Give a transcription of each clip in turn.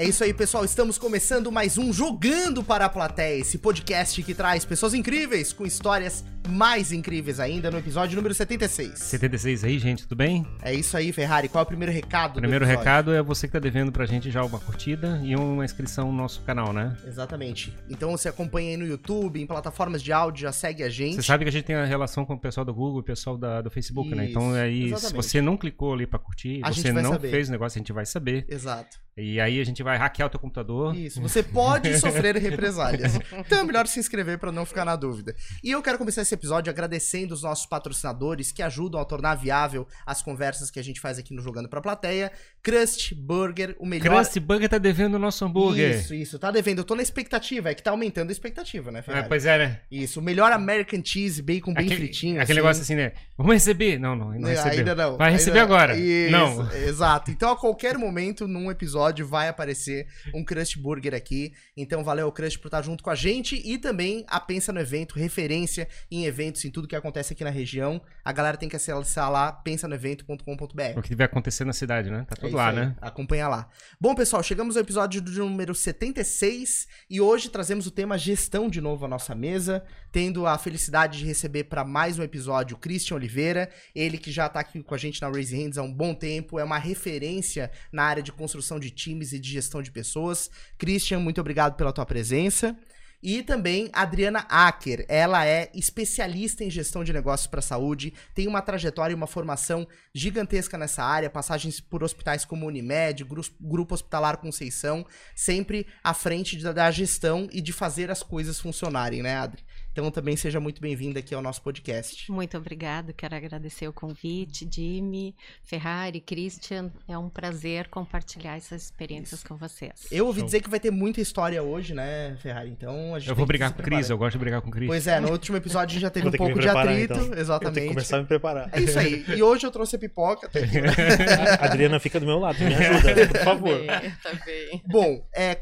É isso aí, pessoal. Estamos começando mais um Jogando para a Plateia, esse podcast que traz pessoas incríveis com histórias mais incríveis ainda no episódio número 76. 76 aí, gente, tudo bem? É isso aí, Ferrari. Qual é o primeiro recado? O primeiro recado é você que tá devendo pra gente já uma curtida e uma inscrição no nosso canal, né? Exatamente. Então você acompanha aí no YouTube, em plataformas de áudio, já segue a gente. Você sabe que a gente tem a relação com o pessoal do Google o pessoal da, do Facebook, né? Então aí, Exatamente. se você não clicou ali pra curtir, A você não saber. fez o negócio, a gente vai saber. Exato. E aí a gente vai hackear o teu computador. Isso. Você pode sofrer represálias. Então é melhor se inscrever para não ficar na dúvida. E eu quero começar esse episódio agradecendo os nossos patrocinadores que ajudam a tornar viável as conversas que a gente faz aqui no Jogando pra Plateia. Crust Burger, o melhor. Crust Burger tá devendo o nosso hambúrguer. Isso, isso. Tá devendo. Eu tô na expectativa. É que tá aumentando a expectativa, né, Ferrari? pois é, né? Isso. O melhor American Cheese, bacon bem aquele, fritinho. Aquele assim. negócio assim, né? Vamos receber? Não, não, não recebeu. Ainda não. Vai Ainda receber não. agora. Isso, Não. Exato. Então, a qualquer momento, num episódio, vai aparecer um Crust Burger aqui. Então, valeu, Crust, por estar junto com a gente. E também a Pensa no Evento, referência em eventos, em tudo que acontece aqui na região. A galera tem que acessar lá, pensanoevento.com.br. O que deve acontecer na cidade, né? Tá É tudo isso lá, aí. né? Acompanha lá. Bom, pessoal, chegamos ao episódio do número 76 e hoje trazemos o tema gestão de novo à nossa mesa, tendo a felicidade de receber para mais um episódio o Christian Oliveira, ele que já tá aqui com a gente na Raise Hands há um bom tempo, é uma referência na área de construção de times e de gestão de pessoas. Christian, muito obrigado pela tua presença. E também Adriana Acker, ela é especialista em gestão de negócios para a saúde, tem uma trajetória e uma formação gigantesca nessa área, passagens por hospitais como Unimed, Gru- Grupo Hospitalar Conceição, sempre à frente da gestão e de fazer as coisas funcionarem, né, Adri? Então também seja muito bem-vinda aqui ao nosso podcast. Muito obrigado, quero agradecer o convite, Jimmy, Ferrari, Christian. É um prazer compartilhar essas experiências com vocês. Eu ouvi Show. dizer que vai ter muita história hoje, né, Ferrari? Então a gente Eu vou brigar com o Cris, eu gosto de brigar com o Cris. Pois é, no último episódio a gente já teve um pouco de atrito, então. Eu tenho que exatamente. começar a me preparar. É isso aí. E hoje eu trouxe a pipoca. tá Adriana fica do meu lado, me ajuda, por favor. Tá bem, tá bem. Bom, é.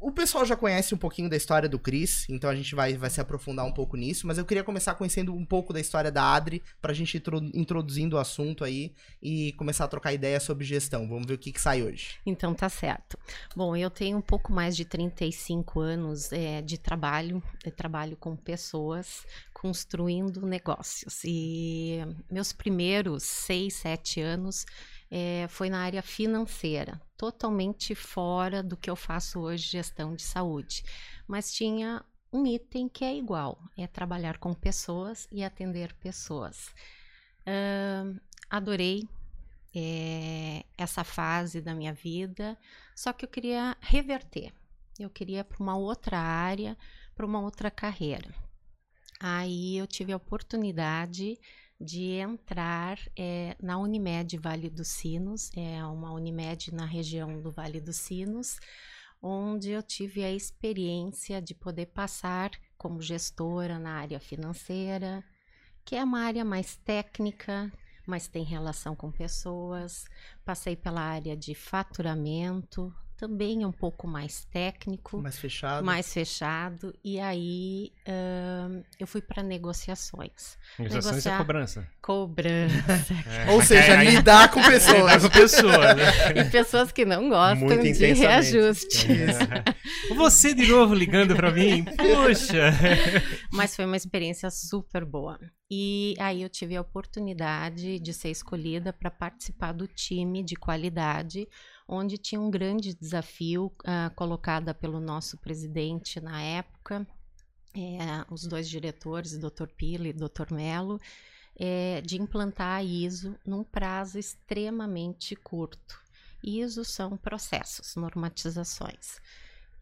O- pessoal já conhece um pouquinho da história do Chris, então a gente vai, vai se aprofundar um pouco nisso, mas eu queria começar conhecendo um pouco da história da Adri, pra gente ir intro- introduzindo o assunto aí e começar a trocar ideia sobre gestão. Vamos ver o que, que sai hoje. Então tá certo. Bom, eu tenho um pouco mais de 35 anos é, de trabalho, eu trabalho com pessoas construindo negócios. E meus primeiros seis, sete anos é, foi na área financeira, totalmente fora do que eu faço hoje, gestão de saúde. Mas tinha um item que é igual, é trabalhar com pessoas e atender pessoas. Ahn, adorei é, essa fase da minha vida, só que eu queria reverter. Eu queria para uma outra área, para uma outra carreira. Aí eu tive a oportunidade de entrar é, na Unimed Vale dos Sinos, é uma Unimed na região do Vale dos Sinos, onde eu tive a experiência de poder passar como gestora na área financeira, que é uma área mais técnica, mas tem relação com pessoas. Passei pela área de faturamento, também um pouco mais técnico, Mais fechado. mais fechado. E aí ahn, eu fui para negociações. Negociações é negociar- cobrança. Cobrança. É. Ou seja, Aí- lidar com Lidar pessoas. com pessoa, né? e pessoas que não gostam Muito de reajuste. Você de novo ligando pra mim? Puxa! Mas foi uma experiência super boa. E aí eu tive a oportunidade de ser escolhida para participar do time de qualidade, onde tinha um grande desafio ah, colocada pelo nosso presidente na época, eh, os dois diretores, Dr. Pila e Dr. Melo, eh, de implantar a ISO num prazo extremamente curto. ISO são processos, normatizações.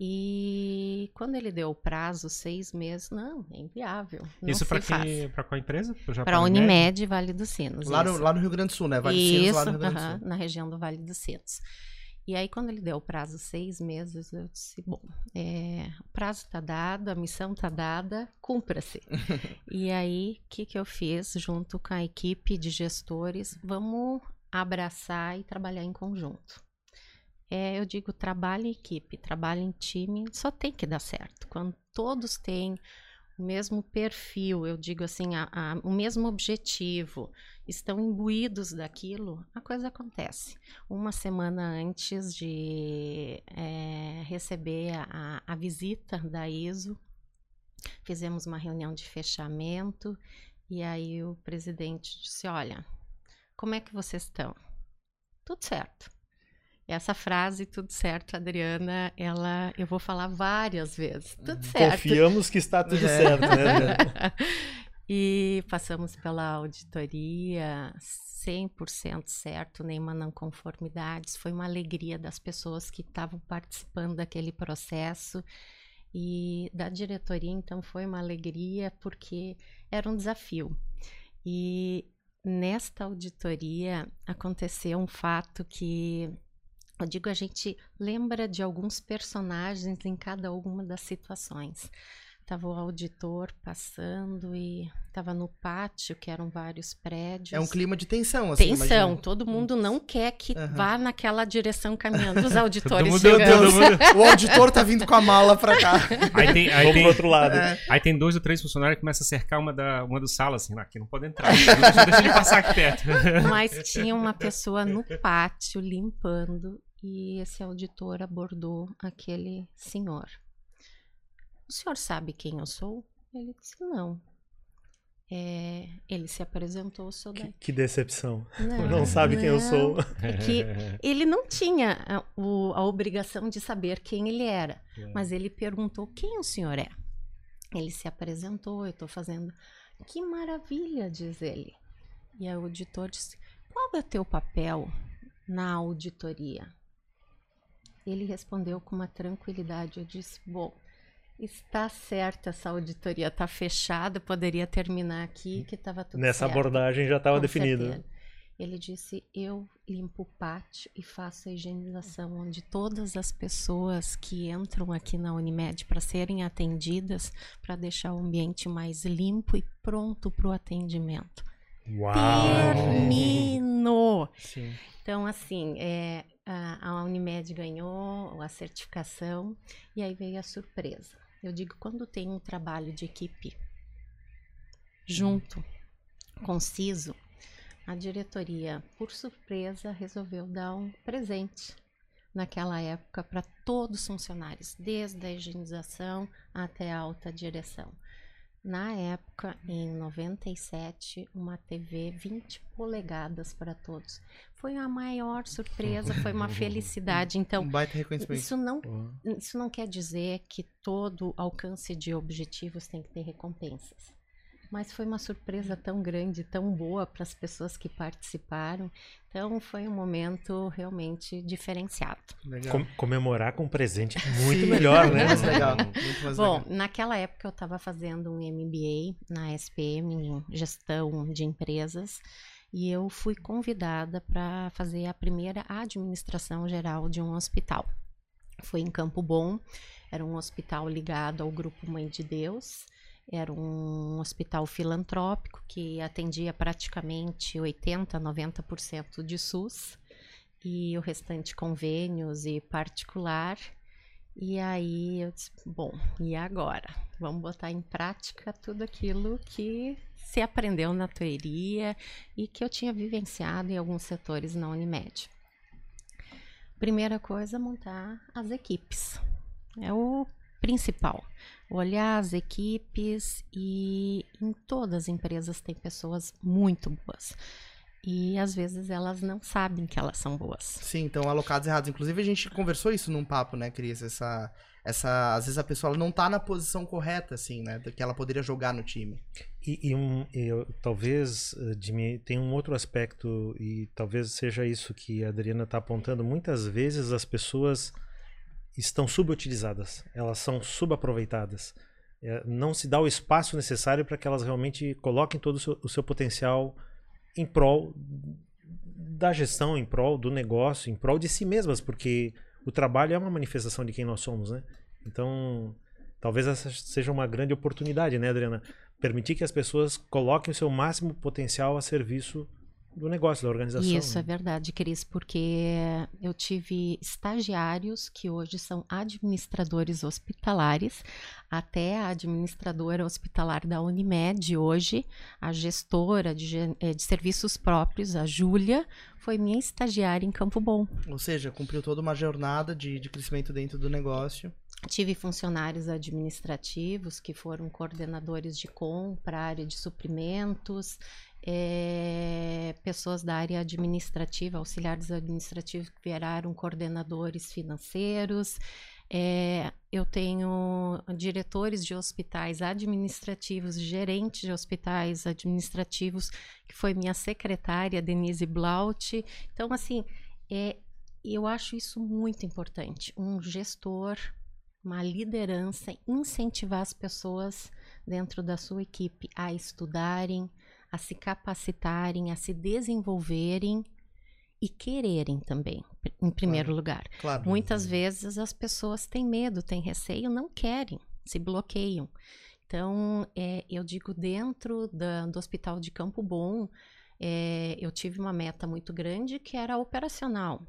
E quando ele deu o prazo, seis meses, não, é inviável. Não Isso que, pra qual empresa? Para a? Unimed Vale dos Sinos. Lá no, isso. lá no Rio Grande do Sul, né? Vale dos Sinos, Isso, lá no Rio Grande do Sul. na região do Vale dos Sinos. E aí, quando ele deu o prazo seis meses, eu disse: bom, é, o prazo está dado, a missão está dada, cumpra-se. e aí, o que, que eu fiz junto com a equipe de gestores? Vamos abraçar e trabalhar em conjunto. É, eu digo, trabalho em equipe, trabalho em time, só tem que dar certo. Quando todos têm o mesmo perfil, eu digo assim, a, a, o mesmo objetivo, estão imbuídos daquilo, a coisa acontece. Uma semana antes de é, receber a, a visita da ISO, fizemos uma reunião de fechamento e aí o presidente disse: Olha, como é que vocês estão? Tudo certo. Essa frase, tudo certo, Adriana, ela eu vou falar várias vezes. Tudo Uhum. certo. Confiamos que está tudo É. certo, né, e passamos pela auditoria 100% certo, nenhuma não conformidades. Foi uma alegria das pessoas que estavam participando daquele processo. E da diretoria, então, foi uma alegria porque era um desafio. E nesta auditoria aconteceu um fato que eu digo, a gente lembra de alguns personagens em cada uma das situações. Tava o auditor passando e estava no pátio, que eram vários prédios. É um clima de tensão, assim. Tensão, imagina. todo mundo não quer que Aham. vá naquela direção caminhando, os auditores mundo- chegando. todo mundo- O auditor tá vindo com a mala pra cá. Aí tem, aí Vamos tem, outro lado. É. aí tem dois ou três funcionários que começam a cercar uma, da, uma dos salas, assim, "Não, aqui não pode entrar. Deixa, deixa ele passar aqui perto. Mas tinha uma pessoa no pátio limpando e esse auditor abordou aquele senhor. O senhor sabe quem eu sou? Ele disse não. É, ele se apresentou, sou. Que, que decepção. Não, Não sabe quem eu não. sou. É que ele não tinha a, o- a obrigação de saber quem ele era, mas ele perguntou quem o senhor é. Ele se apresentou, eu estou fazendo. Que maravilha, diz ele. E o auditor disse: Qual é o teu papel na auditoria? Ele respondeu com uma tranquilidade. Eu disse: Bom, está certa essa auditoria, está fechada, poderia terminar aqui, que estava tudo Nessa certo. abordagem já estava certeza. Ele disse: Eu limpo o pátio e faço a higienização, onde todas as pessoas que entram aqui na Unimed para serem atendidas, para deixar o ambiente mais limpo e pronto para o atendimento. Uau! Termino! Sim. Então, assim, é, a, a Unimed ganhou a certificação e aí veio a surpresa. Eu digo, quando tem um trabalho de equipe junto, conciso, a diretoria, por surpresa, resolveu dar um presente naquela época para todos os funcionários, desde a higienização até a alta direção. Na época, em 97, uma TV 20 polegadas para todos. Foi a maior surpresa, foi uma felicidade. Então, um baita reconhecimento. isso não, isso não quer dizer que todo alcance de objetivos tem que ter recompensas. Mas foi uma surpresa tão grande, tão boa para as pessoas que participaram. Então foi um momento realmente diferenciado. Legal. Com- comemorar com presente é muito Sim, melhor, né? Muito mais legal. Muito mais Bom, legal. naquela época eu estava fazendo um MBA na SPM em gestão de empresas e eu fui convidada para fazer a primeira administração geral de um hospital. Foi em Campo Bom, era um hospital ligado ao Grupo Mãe de Deus. Era um hospital filantrópico que atendia praticamente 80, 90% de SUS e o restante convênios e particular. E aí eu disse, bom, e agora? Vamos botar em prática tudo aquilo que se aprendeu na teoria e que eu tinha vivenciado em alguns setores na Unimed. Primeira coisa, montar as equipes. É o principal. Olhar as equipes e em todas as empresas tem pessoas muito boas. E às vezes elas não sabem que elas são boas. Sim, então alocados errados. Inclusive, a gente conversou isso num papo, né, Cris? Essa, essa, às vezes a pessoa não tá na posição correta, assim, né? Do que ela poderia jogar no time. E, e um, e eu- talvez, eh, Jimmy, tem um outro aspecto, e talvez seja isso que a Adriana está apontando. Muitas vezes as pessoas estão subutilizadas, elas são subaproveitadas. Eh, não se dá o espaço necessário para que elas realmente coloquem todo o seu, o seu potencial em prol da gestão, em prol do negócio, em prol de si mesmas, porque o trabalho é uma manifestação de quem nós somos, né? Então, talvez essa seja uma grande oportunidade, né, Adriana? Permitir que as pessoas coloquem o seu máximo potencial a serviço do negócio, da organização. Isso né? é verdade, Cris, porque eu tive estagiários que hoje são administradores hospitalares, até a administradora hospitalar da Unimed hoje, a gestora de, eh, de serviços próprios, a Júlia, foi minha estagiária em Campo Bom. Ou seja, cumpriu toda uma jornada de, de crescimento dentro do negócio. Tive funcionários administrativos que foram coordenadores de compra, área de suprimentos, eh, pessoas da área administrativa, auxiliares administrativos que viraram coordenadores financeiros. Eh, eu tenho diretores de hospitais administrativos, gerentes de hospitais administrativos, que foi minha secretária, Denise Blaut. Então, assim, é, eu acho isso muito importante. Um gestor uma liderança, incentivar as pessoas dentro da sua equipe a estudarem, a se capacitarem, a se desenvolverem e quererem também, em primeiro lugar. Claro. Muitas vezes as pessoas têm medo, têm receio, não querem, se bloqueiam. Então, é, eu digo, dentro da- do Hospital de Campo Bom, é, eu tive uma meta muito grande que era operacional.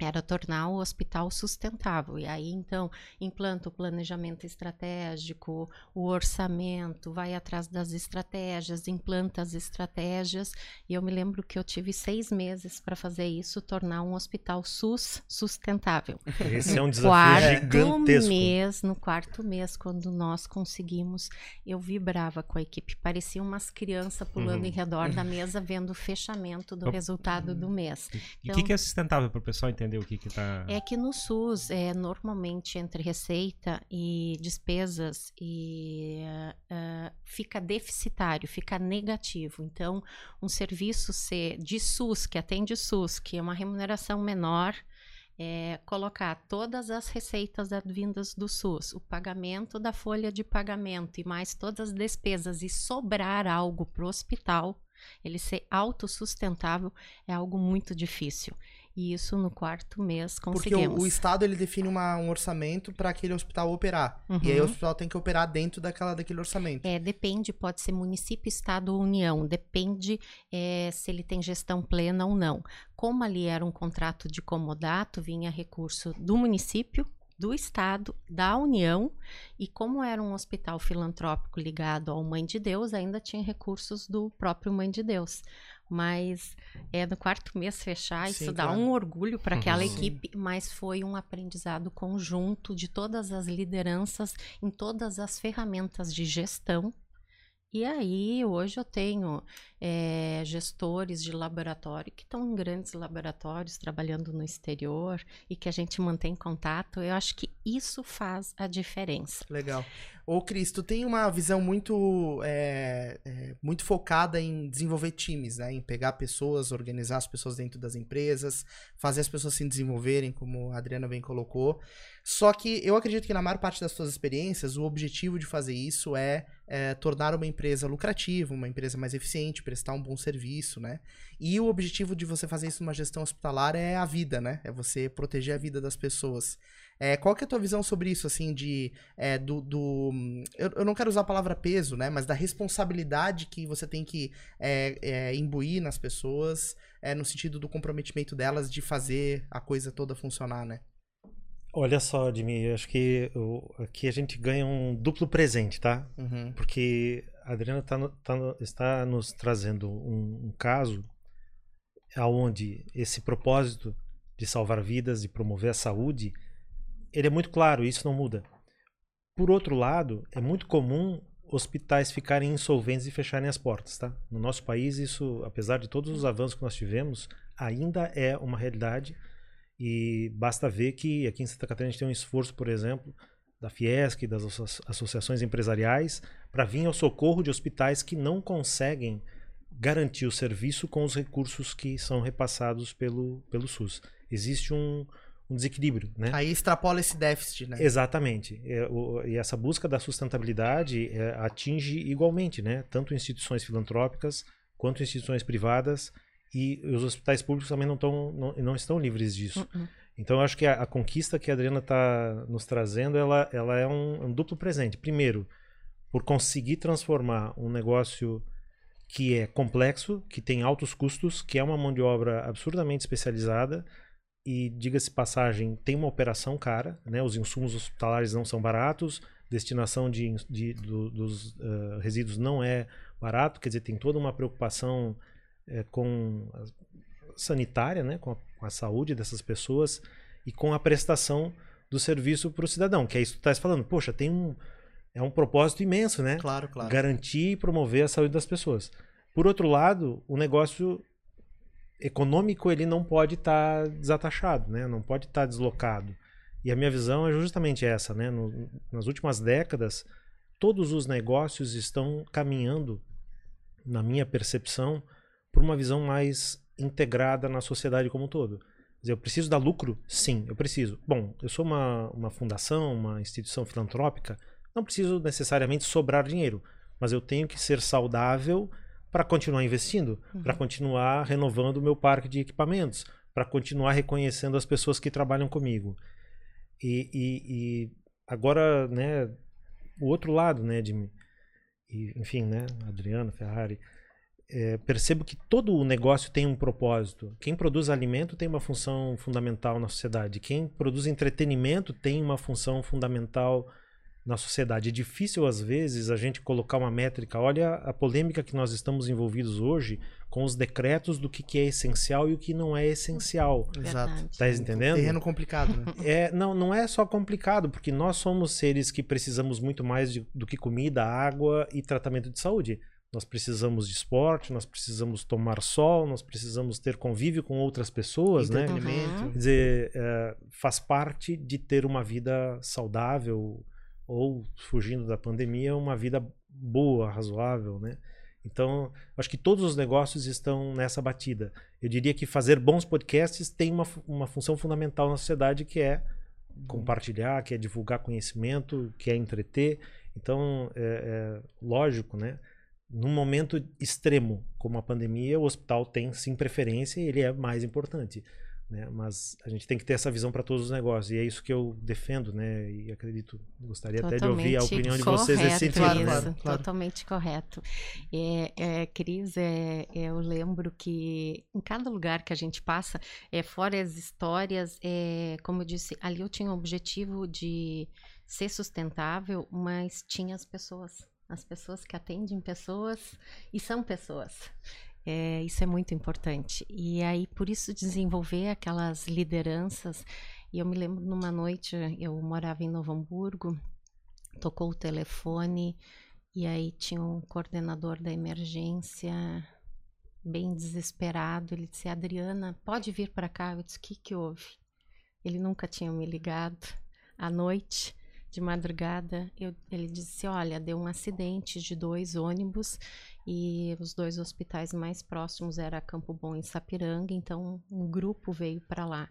Era tornar o hospital sustentável. E aí, então, implanta o planejamento estratégico, o orçamento, vai atrás das estratégias, implanta as estratégias. E eu me lembro que eu tive seis meses para fazer isso, tornar um hospital SUS sustentável Esse é um desafio quarto gigantesco. mês, no quarto mês, quando nós conseguimos, eu vibrava com a equipe. Parecia umas crianças pulando Uhum. em redor da mesa, vendo o fechamento do resultado do mês. E o que, que é sustentável para o pessoal entender o que que tá... É que no SUS, é, normalmente entre receita e despesas, e, ah, fica deficitário, fica negativo. Então, um serviço ser de SUS, que atende SUS, que é uma remuneração menor, é, colocar todas as receitas advindas do SUS, o pagamento da folha de pagamento e mais todas as despesas e sobrar algo para o hospital, ele ser autossustentável é algo muito difícil. E isso no quarto mês Porque conseguimos. o, o Estado ele define uma- um orçamento para aquele hospital operar. E aí o Uhum. hospital tem que operar dentro daquela, daquele orçamento. É, depende, pode ser município, estado ou união, depende é, se ele tem gestão plena ou não. Como ali era um contrato de comodato, vinha recurso do município, do estado, da união, e como era um hospital filantrópico ligado ao Mãe de Deus, ainda tinha recursos do próprio Mãe de Deus. Mas é no quarto mês fechar, Sim, isso dá claro. um orgulho para aquela Sim. equipe, mas foi um aprendizado conjunto de todas as lideranças em todas as ferramentas de gestão. E aí, hoje eu tenho eh, gestores de laboratório que estão em grandes laboratórios trabalhando no exterior e que a gente mantém contato. Eu acho que isso faz a diferença. Legal. Ô, Cris, tu tem uma visão muito, é, é, muito focada em desenvolver times, né? Em pegar pessoas, organizar as pessoas dentro das empresas, fazer as pessoas se desenvolverem, como a Adriana bem colocou. Só que eu acredito que na maior parte das suas experiências, o objetivo de fazer isso é, é, tornar uma empresa lucrativa, uma empresa mais eficiente, prestar um bom serviço, né? E o objetivo de você fazer isso numa gestão hospitalar é a vida, né? É você proteger a vida das pessoas. É, qual que é a tua visão sobre isso, assim, de é, do, do eu, eu não quero usar a palavra peso, né? Mas da responsabilidade que você tem que é, é, imbuir nas pessoas, é, no sentido do comprometimento delas de fazer a coisa toda funcionar, né? Olha só, Dimi, eu acho que o- aqui a gente ganha um duplo presente, tá? Uhum. Porque a Adriana tá no- tá no- está nos trazendo um, um caso aonde esse propósito de salvar vidas, de promover a saúde, ele é muito claro, isso não muda. Por outro lado, é muito comum hospitais ficarem insolventes e fecharem as portas, tá? No nosso país, isso, apesar de todos os avanços que nós tivemos, ainda é uma realidade e basta ver que aqui em Santa Catarina a gente tem um esforço, por exemplo, da Fiesc, das asso- associações empresariais, para vir ao socorro de hospitais que não conseguem garantir o serviço com os recursos que são repassados pelo, pelo SUS. Existe um, um desequilíbrio, né? Aí extrapola esse déficit, né? Exatamente. É, e essa busca da sustentabilidade é, atinge igualmente, né? Tanto instituições filantrópicas quanto instituições privadas e os hospitais públicos também não, tão, não, não estão livres disso. Uh-uh. Então eu acho que a, a conquista que a Adriana está nos trazendo, ela, ela é um, um duplo presente. Primeiro, por conseguir transformar um negócio que é complexo, que tem altos custos, que é uma mão de obra absurdamente especializada e, diga-se passagem, tem uma operação cara, né? Os insumos hospitalares não são baratos, destinação de, de do, dos uh, resíduos não é barato, quer dizer, tem toda uma preocupação é, com a sanitária, né? Com a, com a, saúde dessas pessoas e com a prestação do serviço para o cidadão, que é isso que tu estás falando. Poxa, tem um é um propósito imenso, né? Claro, claro. Garantir e promover a saúde das pessoas. Por outro lado, o negócio econômico ele não pode estar tá desatachado, né? Não pode estar tá deslocado. E a minha visão é justamente essa, né? No, nas últimas décadas, todos os negócios estão caminhando, na minha percepção, por uma visão mais integrada na sociedade como um todo. Quer dizer, eu preciso dar lucro? Sim, eu preciso. Bom, eu sou uma, uma fundação, uma instituição filantrópica, não preciso necessariamente sobrar dinheiro, mas eu tenho que ser saudável para continuar investindo, uhum. para continuar renovando o meu parque de equipamentos, para continuar reconhecendo as pessoas que trabalham comigo. E, e, e, agora, né, o outro lado, né, de e, enfim, né, Adriano, Ferrari, é, percebo que todo o negócio tem um propósito. Quem produz alimento tem uma função fundamental na sociedade. Quem produz entretenimento tem uma função fundamental na sociedade. É difícil, às vezes, a gente colocar uma métrica. Olha a polêmica que nós estamos envolvidos hoje com os decretos do que, que é essencial e o que não é essencial. Exato. Tá entendendo? Terreno complicado, né? É, não, não é só complicado, porque nós somos seres que precisamos muito mais de, do que comida, água e tratamento de saúde. Nós precisamos de esporte, nós precisamos tomar sol, nós precisamos ter convívio com outras pessoas, né? Quer dizer, é, faz parte de ter uma vida saudável, ou fugindo da pandemia, uma vida boa, razoável, né? Então, acho que todos os negócios estão nessa batida. Eu diria que fazer bons podcasts tem uma, uma função fundamental na sociedade que é compartilhar, que é divulgar conhecimento, que é entreter. Então, é, é lógico, né? Num momento extremo como a pandemia, o hospital tem sim preferência e ele é mais importante. Né? Mas a gente tem que ter essa visão para todos os negócios. E é isso que eu defendo, né? E acredito, gostaria Totalmente até de ouvir a opinião de vocês nesse sentido. Claro, claro, claro. Totalmente correto. É, é, Cris, é, é, eu lembro que em cada lugar que a gente passa, é, fora as histórias, é, como eu disse, ali eu tinha o objetivo de ser sustentável, mas tinha as pessoas. As pessoas que atendem pessoas e são pessoas. É, isso é muito importante. E aí, por isso, desenvolver aquelas lideranças. E eu me lembro numa noite, eu morava em Novo Hamburgo, tocou o telefone, e aí tinha um coordenador da emergência, bem desesperado. Ele disse: Adriana, pode vir para cá? Eu disse: O que, que houve? Ele nunca tinha me ligado à noite de madrugada, eu, ele disse: Olha, deu um acidente de dois ônibus e os dois hospitais mais próximos era Campo Bom e Sapiranga, então um grupo veio para lá.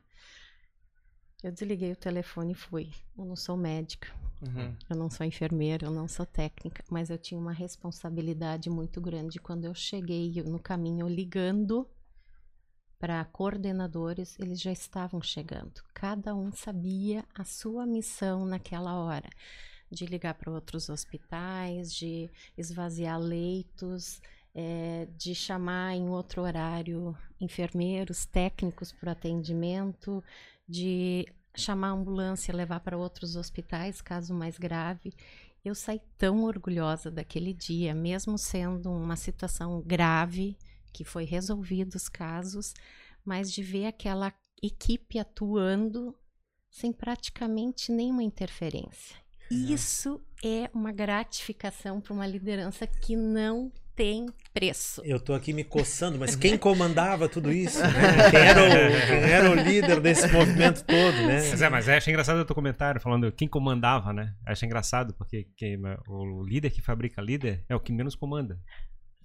Eu desliguei o telefone e fui. Eu não sou médica, uhum. eu não sou enfermeira, eu não sou técnica, mas eu tinha uma responsabilidade muito grande quando eu cheguei no caminho ligando para coordenadores, eles já estavam chegando. Cada um sabia a sua missão naquela hora, de ligar para outros hospitais, de esvaziar leitos, é, de chamar em outro horário enfermeiros, técnicos para atendimento, de chamar a ambulância, levar para outros hospitais, caso mais grave. Eu saí tão orgulhosa daquele dia, mesmo sendo uma situação grave, que foi resolvido os casos, mas de ver aquela equipe atuando sem praticamente nenhuma interferência. Uhum. Isso é uma gratificação para uma liderança que não tem preço. Eu estou aqui me coçando, mas quem comandava tudo isso? Né? Quem, era o, quem, era o, líder desse movimento todo, né? Mas é, mas acho engraçado o teu comentário falando quem comandava, né? Acho engraçado porque quem, o líder que fabrica líder é o que menos comanda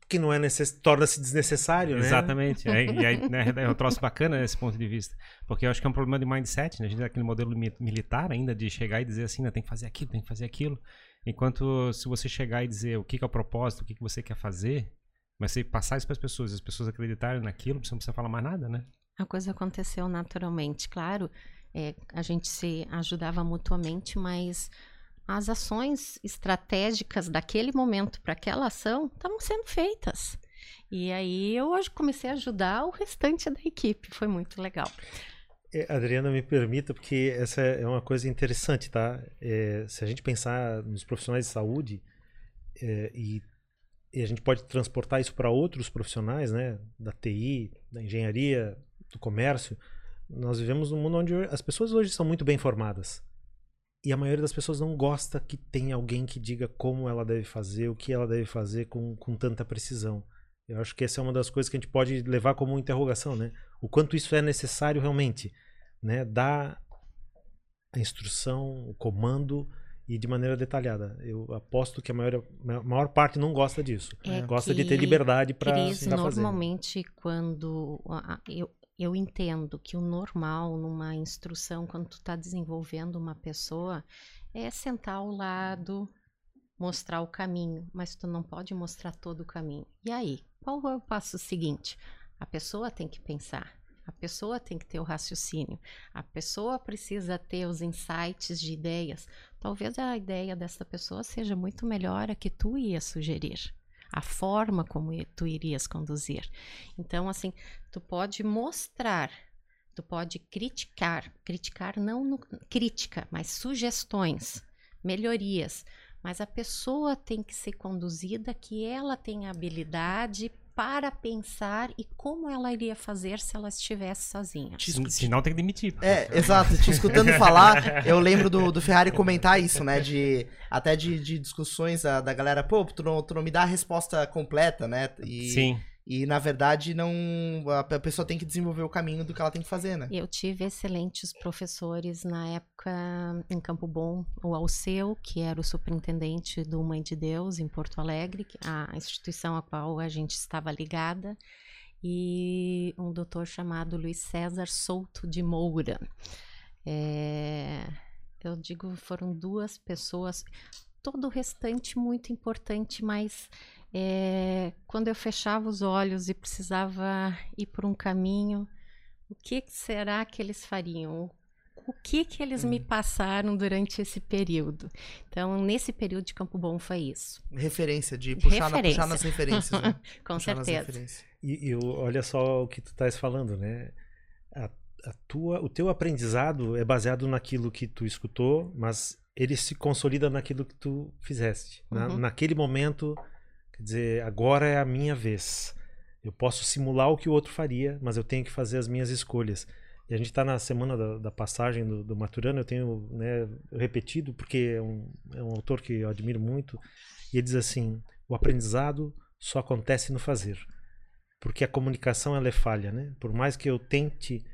que não é necess... torna-se desnecessário, né? Exatamente. É, e aí, né, é um troço bacana nesse ponto de vista. Porque eu acho que é um problema de mindset, né? A gente tem aquele modelo militar ainda de chegar e dizer assim, né, tem que fazer aquilo, tem que fazer aquilo. Enquanto se você chegar e dizer o que, que é o propósito, o que, que você quer fazer, mas você passar isso para as pessoas, as pessoas acreditarem naquilo, você não precisa falar mais nada, né? A coisa aconteceu naturalmente, claro. É, a gente se ajudava mutuamente, mas as ações estratégicas daquele momento para aquela ação estavam sendo feitas. E aí eu hoje comecei a ajudar o restante da equipe, foi muito legal. É, Adriana, me permita, porque essa é uma coisa interessante, tá? É, se a gente pensar nos profissionais de saúde é, e, e, a gente pode transportar isso para outros profissionais, né? Da TI, da engenharia, do comércio, nós vivemos num mundo onde as pessoas hoje são muito bem formadas. E a maioria das pessoas não gosta que tenha alguém que diga como ela deve fazer, o que ela deve fazer com, com tanta precisão. Eu acho que essa é uma das coisas que a gente pode levar como interrogação, né? O quanto isso é necessário realmente, né? Dar a instrução, o comando e de maneira detalhada. Eu aposto que a maior, a maior parte não gosta disso. É gosta de ter liberdade para estar Normalmente, fazendo. quando eu, eu entendo que o normal numa instrução, quando tu está desenvolvendo uma pessoa, é sentar ao lado, mostrar o caminho, mas tu não pode mostrar todo o caminho. E aí, qual é o passo seguinte? A pessoa tem que pensar, a pessoa tem que ter o raciocínio, a pessoa precisa ter os insights de ideias. Talvez a ideia dessa pessoa seja muito melhor a que tu ia sugerir, a forma como tu irias conduzir. Então, assim, tu pode mostrar, tu pode criticar, criticar não no, crítica, mas sugestões, melhorias mas a pessoa tem que ser conduzida que ela tem habilidade para pensar e como ela iria fazer se ela estivesse sozinha. Se não tem que demitir. É, exato. Te escutando falar, eu lembro do, do Ferrari comentar isso, né? De, até de, de discussões da, da galera, pô, tu não, tu não me dá a resposta completa, né? E, Sim. E, na verdade, não a pessoa tem que desenvolver o caminho do que ela tem que fazer, né? Eu tive excelentes professores na época em Campo Bom, o Alceu, que era o superintendente do Mãe de Deus em Porto Alegre, a instituição a qual a gente estava ligada, e um doutor chamado Luiz César Souto de Moura. É, eu digo, foram duas pessoas, todo o restante muito importante, mas é, quando eu fechava os olhos e precisava ir por um caminho, o que será que eles fariam? O que que eles me hum. passaram durante esse período? Então, nesse período de Campo Bom foi isso. Referência, de puxar, Referência. Na, puxar nas referências. Né? Com puxar certeza. E, e, olha só o que tu estás falando, né? A, a tua, o teu aprendizado é baseado naquilo que tu escutou, mas ele se consolida naquilo que tu fizeste. Uhum. Na, naquele momento Quer dizer, agora é a minha vez. Eu posso simular o que o outro faria, mas eu tenho que fazer as minhas escolhas. E a gente está na semana da, da passagem do, do, Maturano, eu tenho né, repetido, porque é um, é um autor que eu admiro muito, e ele diz assim: o aprendizado só acontece no fazer. Porque a comunicação ela é falha, né? Por mais que eu tente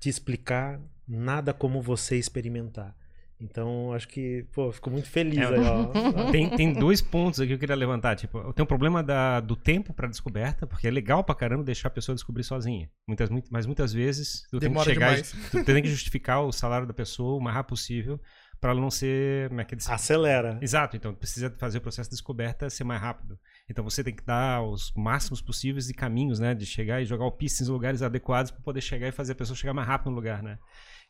te explicar, nada como você experimentar. Então, acho que, pô, fico muito feliz é, aí, ó. Tem, tem dois pontos aqui que eu queria levantar. Tipo, tem um problema da, do tempo para descoberta, porque é legal pra caramba deixar a pessoa descobrir sozinha. Muitas, muito, mas muitas vezes tu Demora tem que chegar demais. tu tem que justificar o salário da pessoa o mais rápido possível para ela não ser. Como é que é Acelera. Exato, então precisa fazer o processo de descoberta ser mais rápido. Então você tem que dar os máximos possíveis de caminhos, né? De chegar e jogar o pista em lugares adequados para poder chegar e fazer a pessoa chegar mais rápido no lugar, né?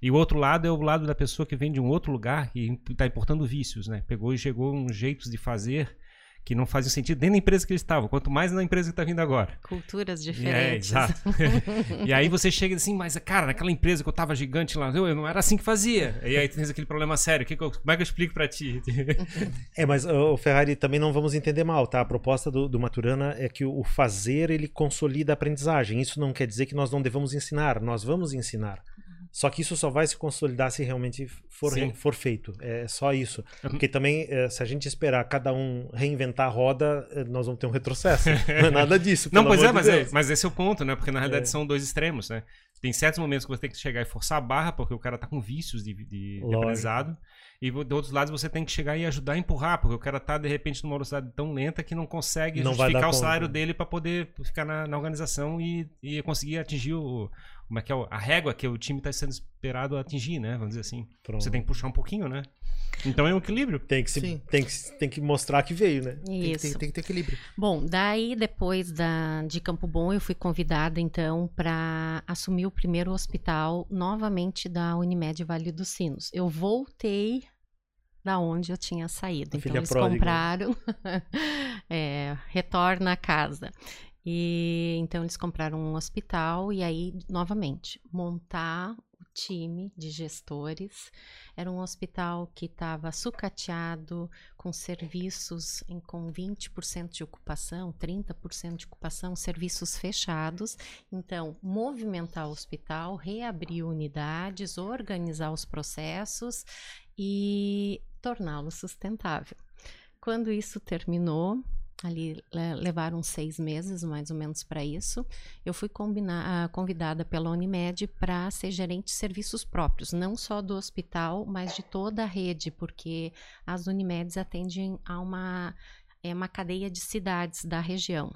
E o outro lado é o lado da pessoa que vem de um outro lugar e está importando vícios, né? Pegou e chegou uns jeitos de fazer que não faziam sentido nem na empresa que eles estavam, quanto mais na empresa que está vindo agora. Culturas é, diferentes. É, exato. e aí você chega assim, mas cara, naquela empresa que eu estava gigante lá, eu, eu, não era assim que fazia. E aí tens aquele problema sério, que que eu, como é que eu explico para ti? é, mas o Ferrari também não vamos entender mal, tá? A proposta do, do Maturana é que o fazer ele consolida a aprendizagem. Isso não quer dizer que nós não devamos ensinar, nós vamos ensinar. Só que isso só vai se consolidar se realmente for, for feito. É só isso. Uhum. Porque também, é, se a gente esperar cada um reinventar a roda, é, nós vamos ter um retrocesso. Não é nada disso. Não, pois é, mas, é, mas esse é o ponto, né? Porque na realidade é. são dois extremos, né? Tem certos momentos que você tem que chegar e forçar a barra, porque o cara tá com vícios de, de, de aprendizado. E de outros lados você tem que chegar e ajudar a empurrar, porque o cara tá, de repente, numa velocidade tão lenta que não consegue não justificar o salário dele para poder ficar na, na organização e, e conseguir atingir o, como é que é a régua que o time está sendo esperado a atingir, né? Vamos dizer assim. Pronto. Você tem que puxar um pouquinho, né? Então é um equilíbrio. Tem que, se, tem que, tem que mostrar que veio, né? Isso. Tem, tem, tem que ter equilíbrio. Bom, daí depois da, de Campo Bom, eu fui convidada então para assumir o primeiro hospital novamente da Unimed Vale dos Sinos. Eu voltei da onde eu tinha saído. A então eles pródiga. compraram, é, retorna a casa. E então eles compraram um hospital e aí novamente montar o time de gestores. Era um hospital que estava sucateado com serviços em, com 20% de ocupação, 30% de ocupação, serviços fechados. Então, movimentar o hospital, reabrir unidades, organizar os processos e torná-lo sustentável. Quando isso terminou, ali levaram seis meses mais ou menos para isso. Eu fui combinar, ah, convidada pela Unimed para ser gerente de serviços próprios, não só do hospital, mas de toda a rede, porque as Unimeds atendem a uma, é uma cadeia de cidades da região.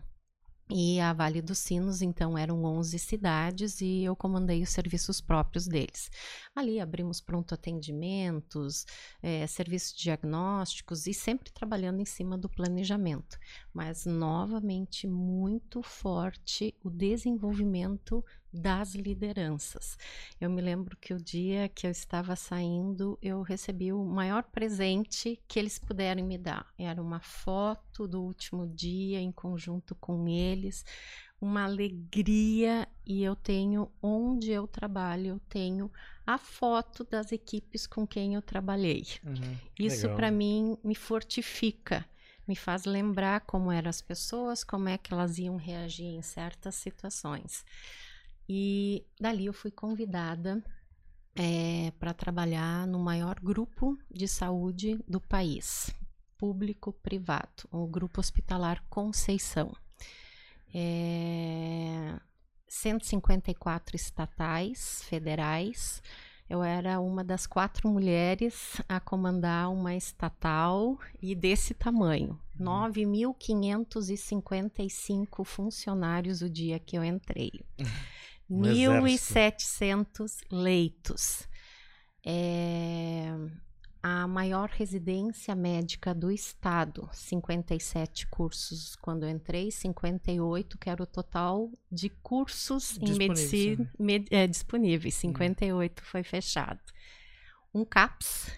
E a Vale dos Sinos, então, eram 11 cidades e eu comandei os serviços próprios deles. Ali abrimos pronto atendimentos, é, serviços diagnósticos e sempre trabalhando em cima do planejamento. Mas, novamente, muito forte o desenvolvimento das lideranças. Eu me lembro que o dia que eu estava saindo, eu recebi o maior presente que eles puderam me dar. Era uma foto do último dia em conjunto com eles, uma alegria e eu tenho onde eu trabalho, eu tenho a foto das equipes com quem eu trabalhei. Uhum, Isso para mim me fortifica me faz lembrar como eram as pessoas, como é que elas iam reagir em certas situações. E dali eu fui convidada é, para trabalhar no maior grupo de saúde do país, público-privado, o Grupo Hospitalar Conceição. É, 154 estatais, federais. Eu era uma das quatro mulheres a comandar uma estatal e desse tamanho. 9.555 uhum. funcionários o dia que eu entrei. 1.700 leitos. É a maior residência médica do estado, 57 cursos. Quando entrei, 58 que era o total de cursos em medicina med, é, disponíveis, 58 hum. foi fechado. Um CAPS,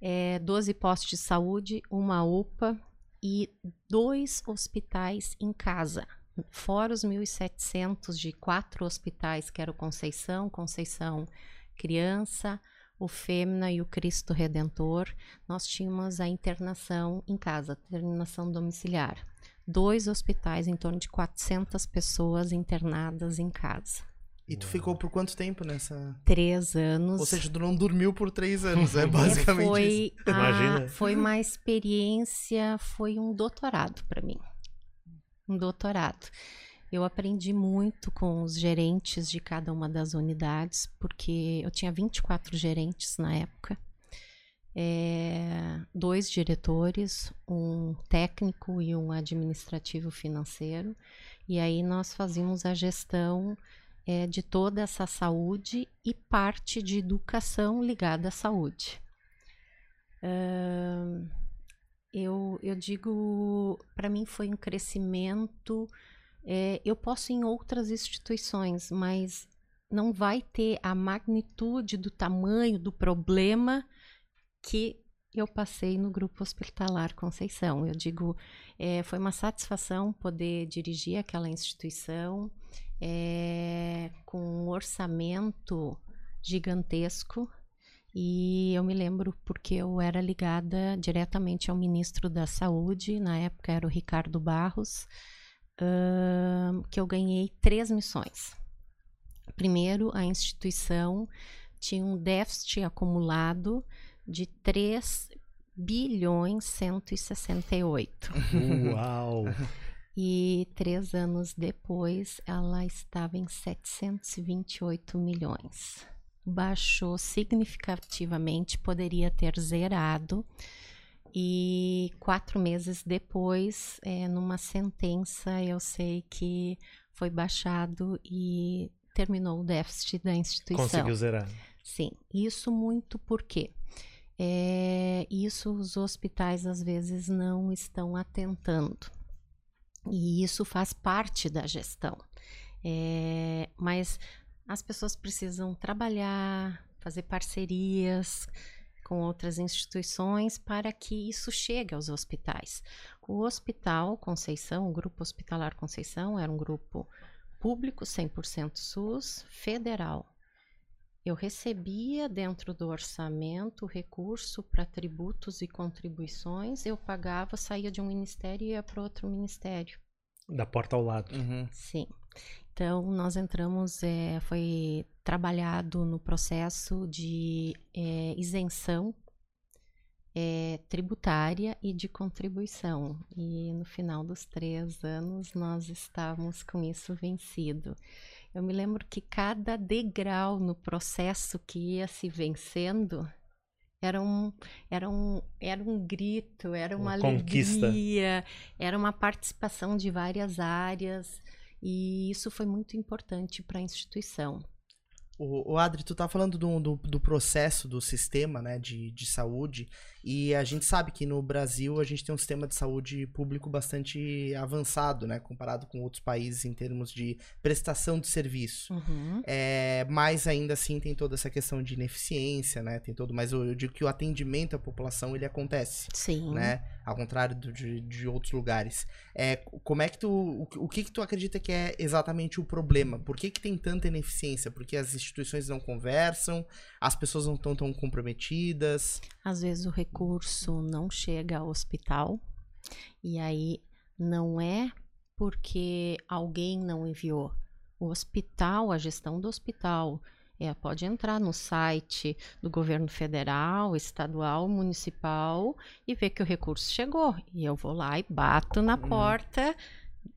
é, 12 postos de saúde, uma UPA e dois hospitais em casa, fora os 1.700 de quatro hospitais, que era o Conceição, Conceição Criança, o Fêmea e o Cristo Redentor, nós tínhamos a internação em casa, internação domiciliar. Dois hospitais, em torno de 400 pessoas internadas em casa. E tu ficou por quanto tempo nessa? Três anos. Ou seja, tu não dormiu por três anos, é basicamente foi isso. A, Imagina. Foi uma experiência, foi um doutorado para mim um doutorado. Eu aprendi muito com os gerentes de cada uma das unidades, porque eu tinha 24 gerentes na época, é, dois diretores, um técnico e um administrativo financeiro, e aí nós fazíamos a gestão é, de toda essa saúde e parte de educação ligada à saúde. Eu, eu digo, para mim foi um crescimento. É, eu posso ir em outras instituições, mas não vai ter a magnitude do tamanho do problema que eu passei no grupo hospitalar Conceição. Eu digo, é, foi uma satisfação poder dirigir aquela instituição é, com um orçamento gigantesco e eu me lembro porque eu era ligada diretamente ao ministro da Saúde, na época era o Ricardo Barros, uh, que eu ganhei três missões. Primeiro, a instituição tinha um déficit acumulado de 3 bilhões 168. Uau! E três anos depois, ela estava em 728 milhões baixou significativamente, poderia ter zerado. E quatro meses depois, é, numa sentença, eu sei que foi baixado e terminou o déficit da instituição. Conseguiu zerar. Sim, isso muito porque é, isso os hospitais às vezes não estão atentando. E isso faz parte da gestão. É, mas as pessoas precisam trabalhar, fazer parcerias com outras instituições para que isso chegue aos hospitais. O Hospital Conceição, o Grupo Hospitalar Conceição, era um grupo público 100% SUS, federal. Eu recebia dentro do orçamento recurso para tributos e contribuições, eu pagava, saía de um ministério e ia para outro ministério. Da porta ao lado. Uhum. Sim. Então, nós entramos, é, foi trabalhado no processo de é, isenção é, tributária e de contribuição. E no final dos três anos, nós estávamos com isso vencido. Eu me lembro que cada degrau no processo que ia se vencendo era um, era um, era um grito, era uma, Uma conquista. alegria, era uma participação de várias áreas. E isso foi muito importante para a instituição. O, o Adri, tu tá falando do, do, do processo do sistema né, de, de saúde, e a gente sabe que no Brasil a gente tem um sistema de saúde público bastante avançado, né? Comparado com outros países em termos de prestação de serviço. Uhum. É, mas ainda assim tem toda essa questão de ineficiência, né? Tem todo, mas eu, eu digo que o atendimento à população ele acontece, Sim. né? Ao contrário do- de, de outros lugares. É, como é que tu, o, que- o que que tu acredita que é exatamente o problema? Por que que tem tanta ineficiência? Porque as instituições não conversam, as pessoas não estão tão comprometidas. Às vezes o recurso não chega ao hospital e aí não é porque alguém não enviou. O hospital, a gestão do hospital, é, pode entrar no site do governo federal, estadual, municipal e ver que o recurso chegou. E eu vou lá e bato na Uhum. porta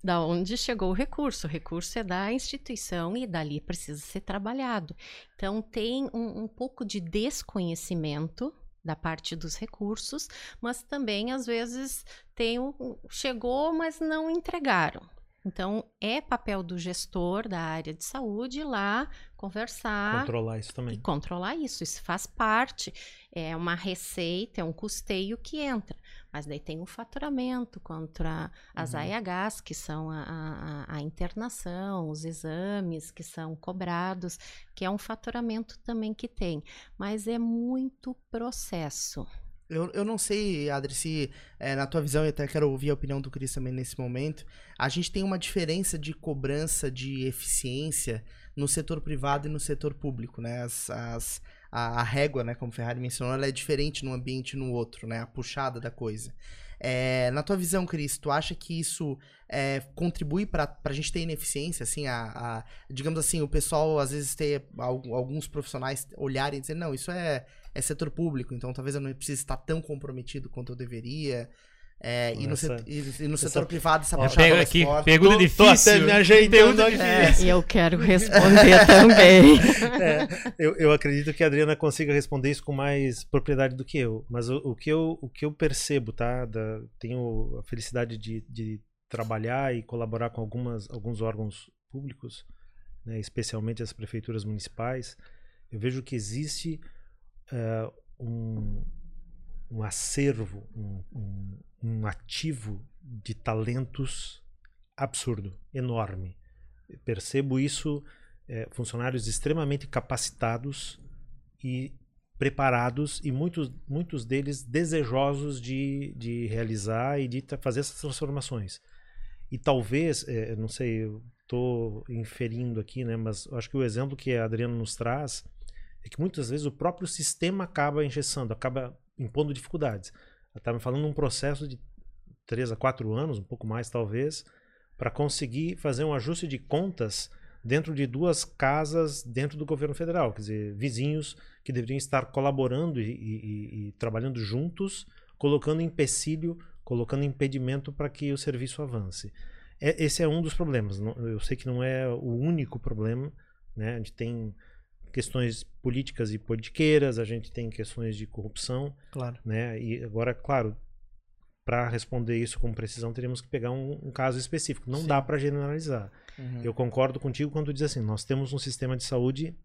da onde chegou o recurso. O recurso é da instituição e dali precisa ser trabalhado. Então, tem um, um pouco de desconhecimento da parte dos recursos, mas também, às vezes, tem o, chegou, mas não entregaram. Então, é papel do gestor da área de saúde ir lá conversar Controlar isso e também. controlar isso. Isso faz parte, é uma receita, é um custeio que entra. Mas daí tem o faturamento contra as Uhum. AIHs, que são a- a- a internação, os exames que são cobrados, que é um faturamento também que tem. Mas é muito processo. Eu, eu não sei, Adri, se é, na tua visão, eu até quero ouvir a opinião do Cris também nesse momento, a gente tem uma diferença de cobrança de eficiência no setor privado e no setor público, né? As, as- a, a régua, né, como Ferrari mencionou, ela é diferente num ambiente e no outro, né? A puxada da coisa. É, na tua visão, Cris, tu acha que isso é, contribui para a gente ter ineficiência, assim, a, a- digamos assim, o pessoal às vezes ter al- alguns profissionais olharem e dizer, não, isso é, é setor público, então talvez eu não precise estar tão comprometido quanto eu deveria. É, e, no Essa- set- e- e no essa- setor privado, essa Ó, puxada pega aqui, pergunta difícil. me ajeitando pergunta aqui. difícil. E eu quero responder também. É, eu, eu acredito que a Adriana consiga responder isso com mais propriedade do que eu. Mas o, o que, eu, o que eu percebo, tá? Da- tenho a felicidade de, de trabalhar e colaborar com algumas, alguns órgãos públicos, né, especialmente as prefeituras municipais. Eu vejo que existe eh, um, um acervo, um, um, um ativo de talentos absurdo, enorme. Percebo isso é, funcionários extremamente capacitados e preparados e muitos, muitos deles desejosos de, de realizar e de fazer essas transformações. E talvez, é, não sei, estou inferindo aqui, né, mas acho que o exemplo que a Adriana nos traz é que muitas vezes o próprio sistema acaba engessando, acaba impondo dificuldades. Ela estava falando um processo de três a quatro anos, um pouco mais talvez, para conseguir fazer um ajuste de contas dentro de duas casas dentro do governo federal, quer dizer, vizinhos que deveriam estar colaborando e, e- e- trabalhando juntos, colocando empecilho, colocando impedimento para que o serviço avance. É- esse é um dos problemas. Eu sei que não é o único problema, né? A gente tem questões políticas e politiqueiras, a gente tem questões de corrupção, Claro. né? E agora, claro, para responder isso com precisão, teríamos que pegar um, um caso específico. Não Sim. dá para generalizar. Uhum. Eu concordo contigo quando diz assim: nós temos um sistema de saúde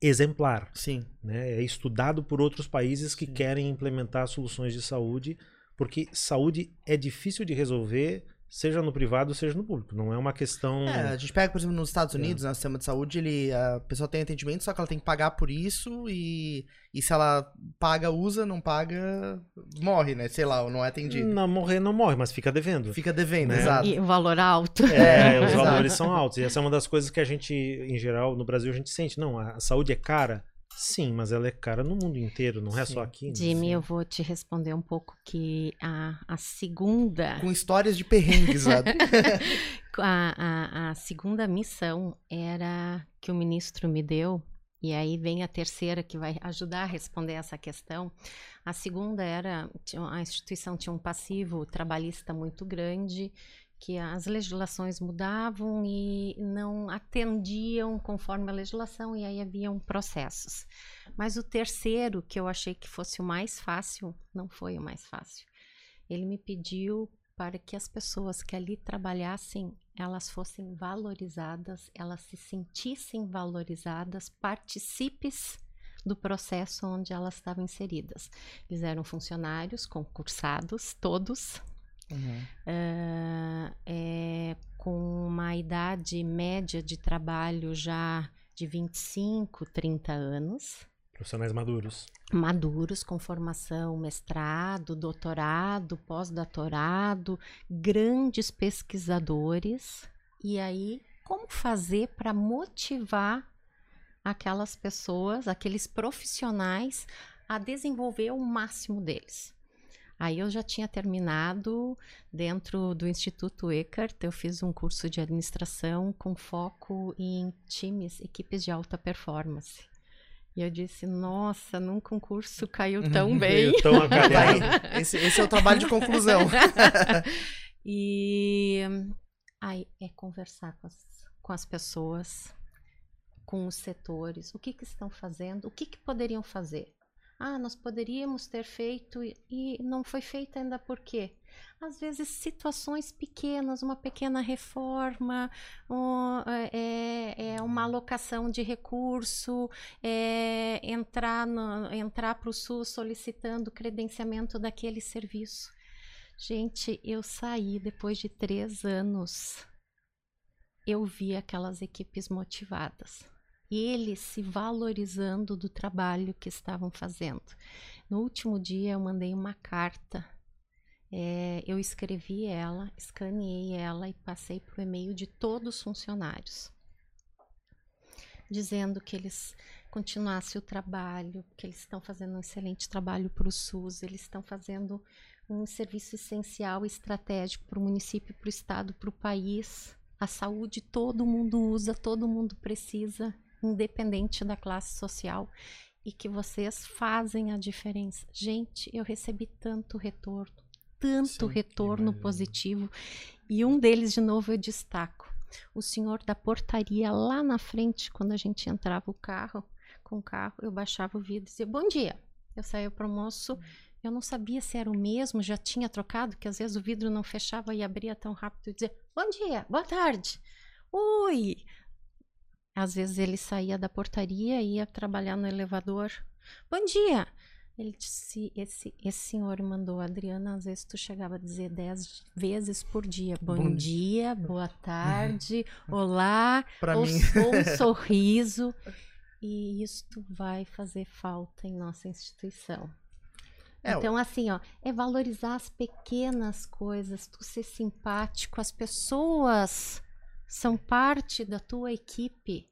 exemplar, Sim. né? É estudado por outros países que Sim. querem implementar soluções de saúde, porque saúde é difícil de resolver seja no privado, seja no público. Não é uma questão. É, a gente pega, por exemplo, nos Estados Unidos, né, o sistema de saúde, ele, a pessoa tem atendimento, só que ela tem que pagar por isso e, e se ela paga, usa, não paga, morre, né? Sei lá, ou não é atendido. Não morrer, não morre, mas fica devendo. Fica devendo, Né? exato. E o valor alto. É, É, os valores são altos. E essa é uma das coisas que a gente, em geral, no Brasil, a gente sente. Não, a saúde é cara? Sim, mas ela é cara no mundo inteiro, não é Sim. só aqui. né? Jimmy, eu vou te responder um pouco que a, a segunda Com histórias de perrengues, sabe? a, a, a segunda missão era que o ministro me deu, e aí vem a terceira que vai ajudar a responder essa questão. A segunda era a instituição tinha um passivo trabalhista muito grande, que as legislações mudavam e não atendiam conforme a legislação, e aí haviam processos. Mas o terceiro, que eu achei que fosse o mais fácil, não foi o mais fácil. Ele me pediu para que as pessoas que ali trabalhassem, elas fossem valorizadas, elas se sentissem valorizadas, participes do processo onde elas estavam inseridas. Eles eram funcionários concursados, todos, Uhum. ah, é, com uma idade média de trabalho já de 25, 30 anos Profissionais maduros. maduros com formação mestrado, doutorado, pós-doutorado, grandes pesquisadores. E aí, como fazer para motivar aquelas pessoas, aqueles profissionais a desenvolver o máximo deles? Aí eu já tinha terminado dentro do Instituto Eckert, eu fiz um curso de administração com foco em times, equipes de alta performance. E eu disse, nossa, num concurso caiu tão bem. Tão. Esse, esse é o trabalho de conclusão. e aí é conversar com as, com as pessoas, com os setores, o que, que estão fazendo, o que, que poderiam fazer. Ah, nós poderíamos ter feito e- não foi feito ainda por quê? Às vezes, situações pequenas, uma pequena reforma, um, é, é uma alocação de recurso, é, entrar no, entrar para o SUS solicitando credenciamento daquele serviço. Gente, eu saí depois de três anos. Eu vi aquelas equipes motivadas. Eles se valorizando do trabalho que estavam fazendo. No último dia, eu mandei uma carta. É, eu escrevi ela, escaneei ela e passei para o e-mail de todos os funcionários, dizendo que eles continuassem o trabalho, que eles estão fazendo um excelente trabalho para o SUS, eles estão fazendo um serviço essencial e estratégico para o município, para o estado, para o país. A saúde todo mundo usa, todo mundo precisa, independente da classe social, e que vocês fazem a diferença. Gente, eu recebi tanto retorno, tanto Sim, retorno positivo, e um deles, de novo, eu destaco. O senhor da portaria lá na frente, quando a gente entrava o carro, com o carro, eu baixava o vidro e dizia: Bom dia. Eu saía para o almoço, eu não sabia se era o mesmo, já tinha trocado, que às vezes o vidro não fechava e abria tão rápido e dizia: Bom dia, boa tarde. Oi. Às vezes ele saía da portaria e ia trabalhar no elevador. Bom dia. Ele disse: Esse, esse senhor mandou, Adriana, às vezes tu chegava a dizer dez vezes por dia: Bom, Bom dia, boa tarde, olá, Pra ou, mim. ou um sorriso. E isto vai fazer falta em nossa instituição. É, então, assim, ó, é valorizar as pequenas coisas, tu ser simpático, as pessoas são parte da tua equipe.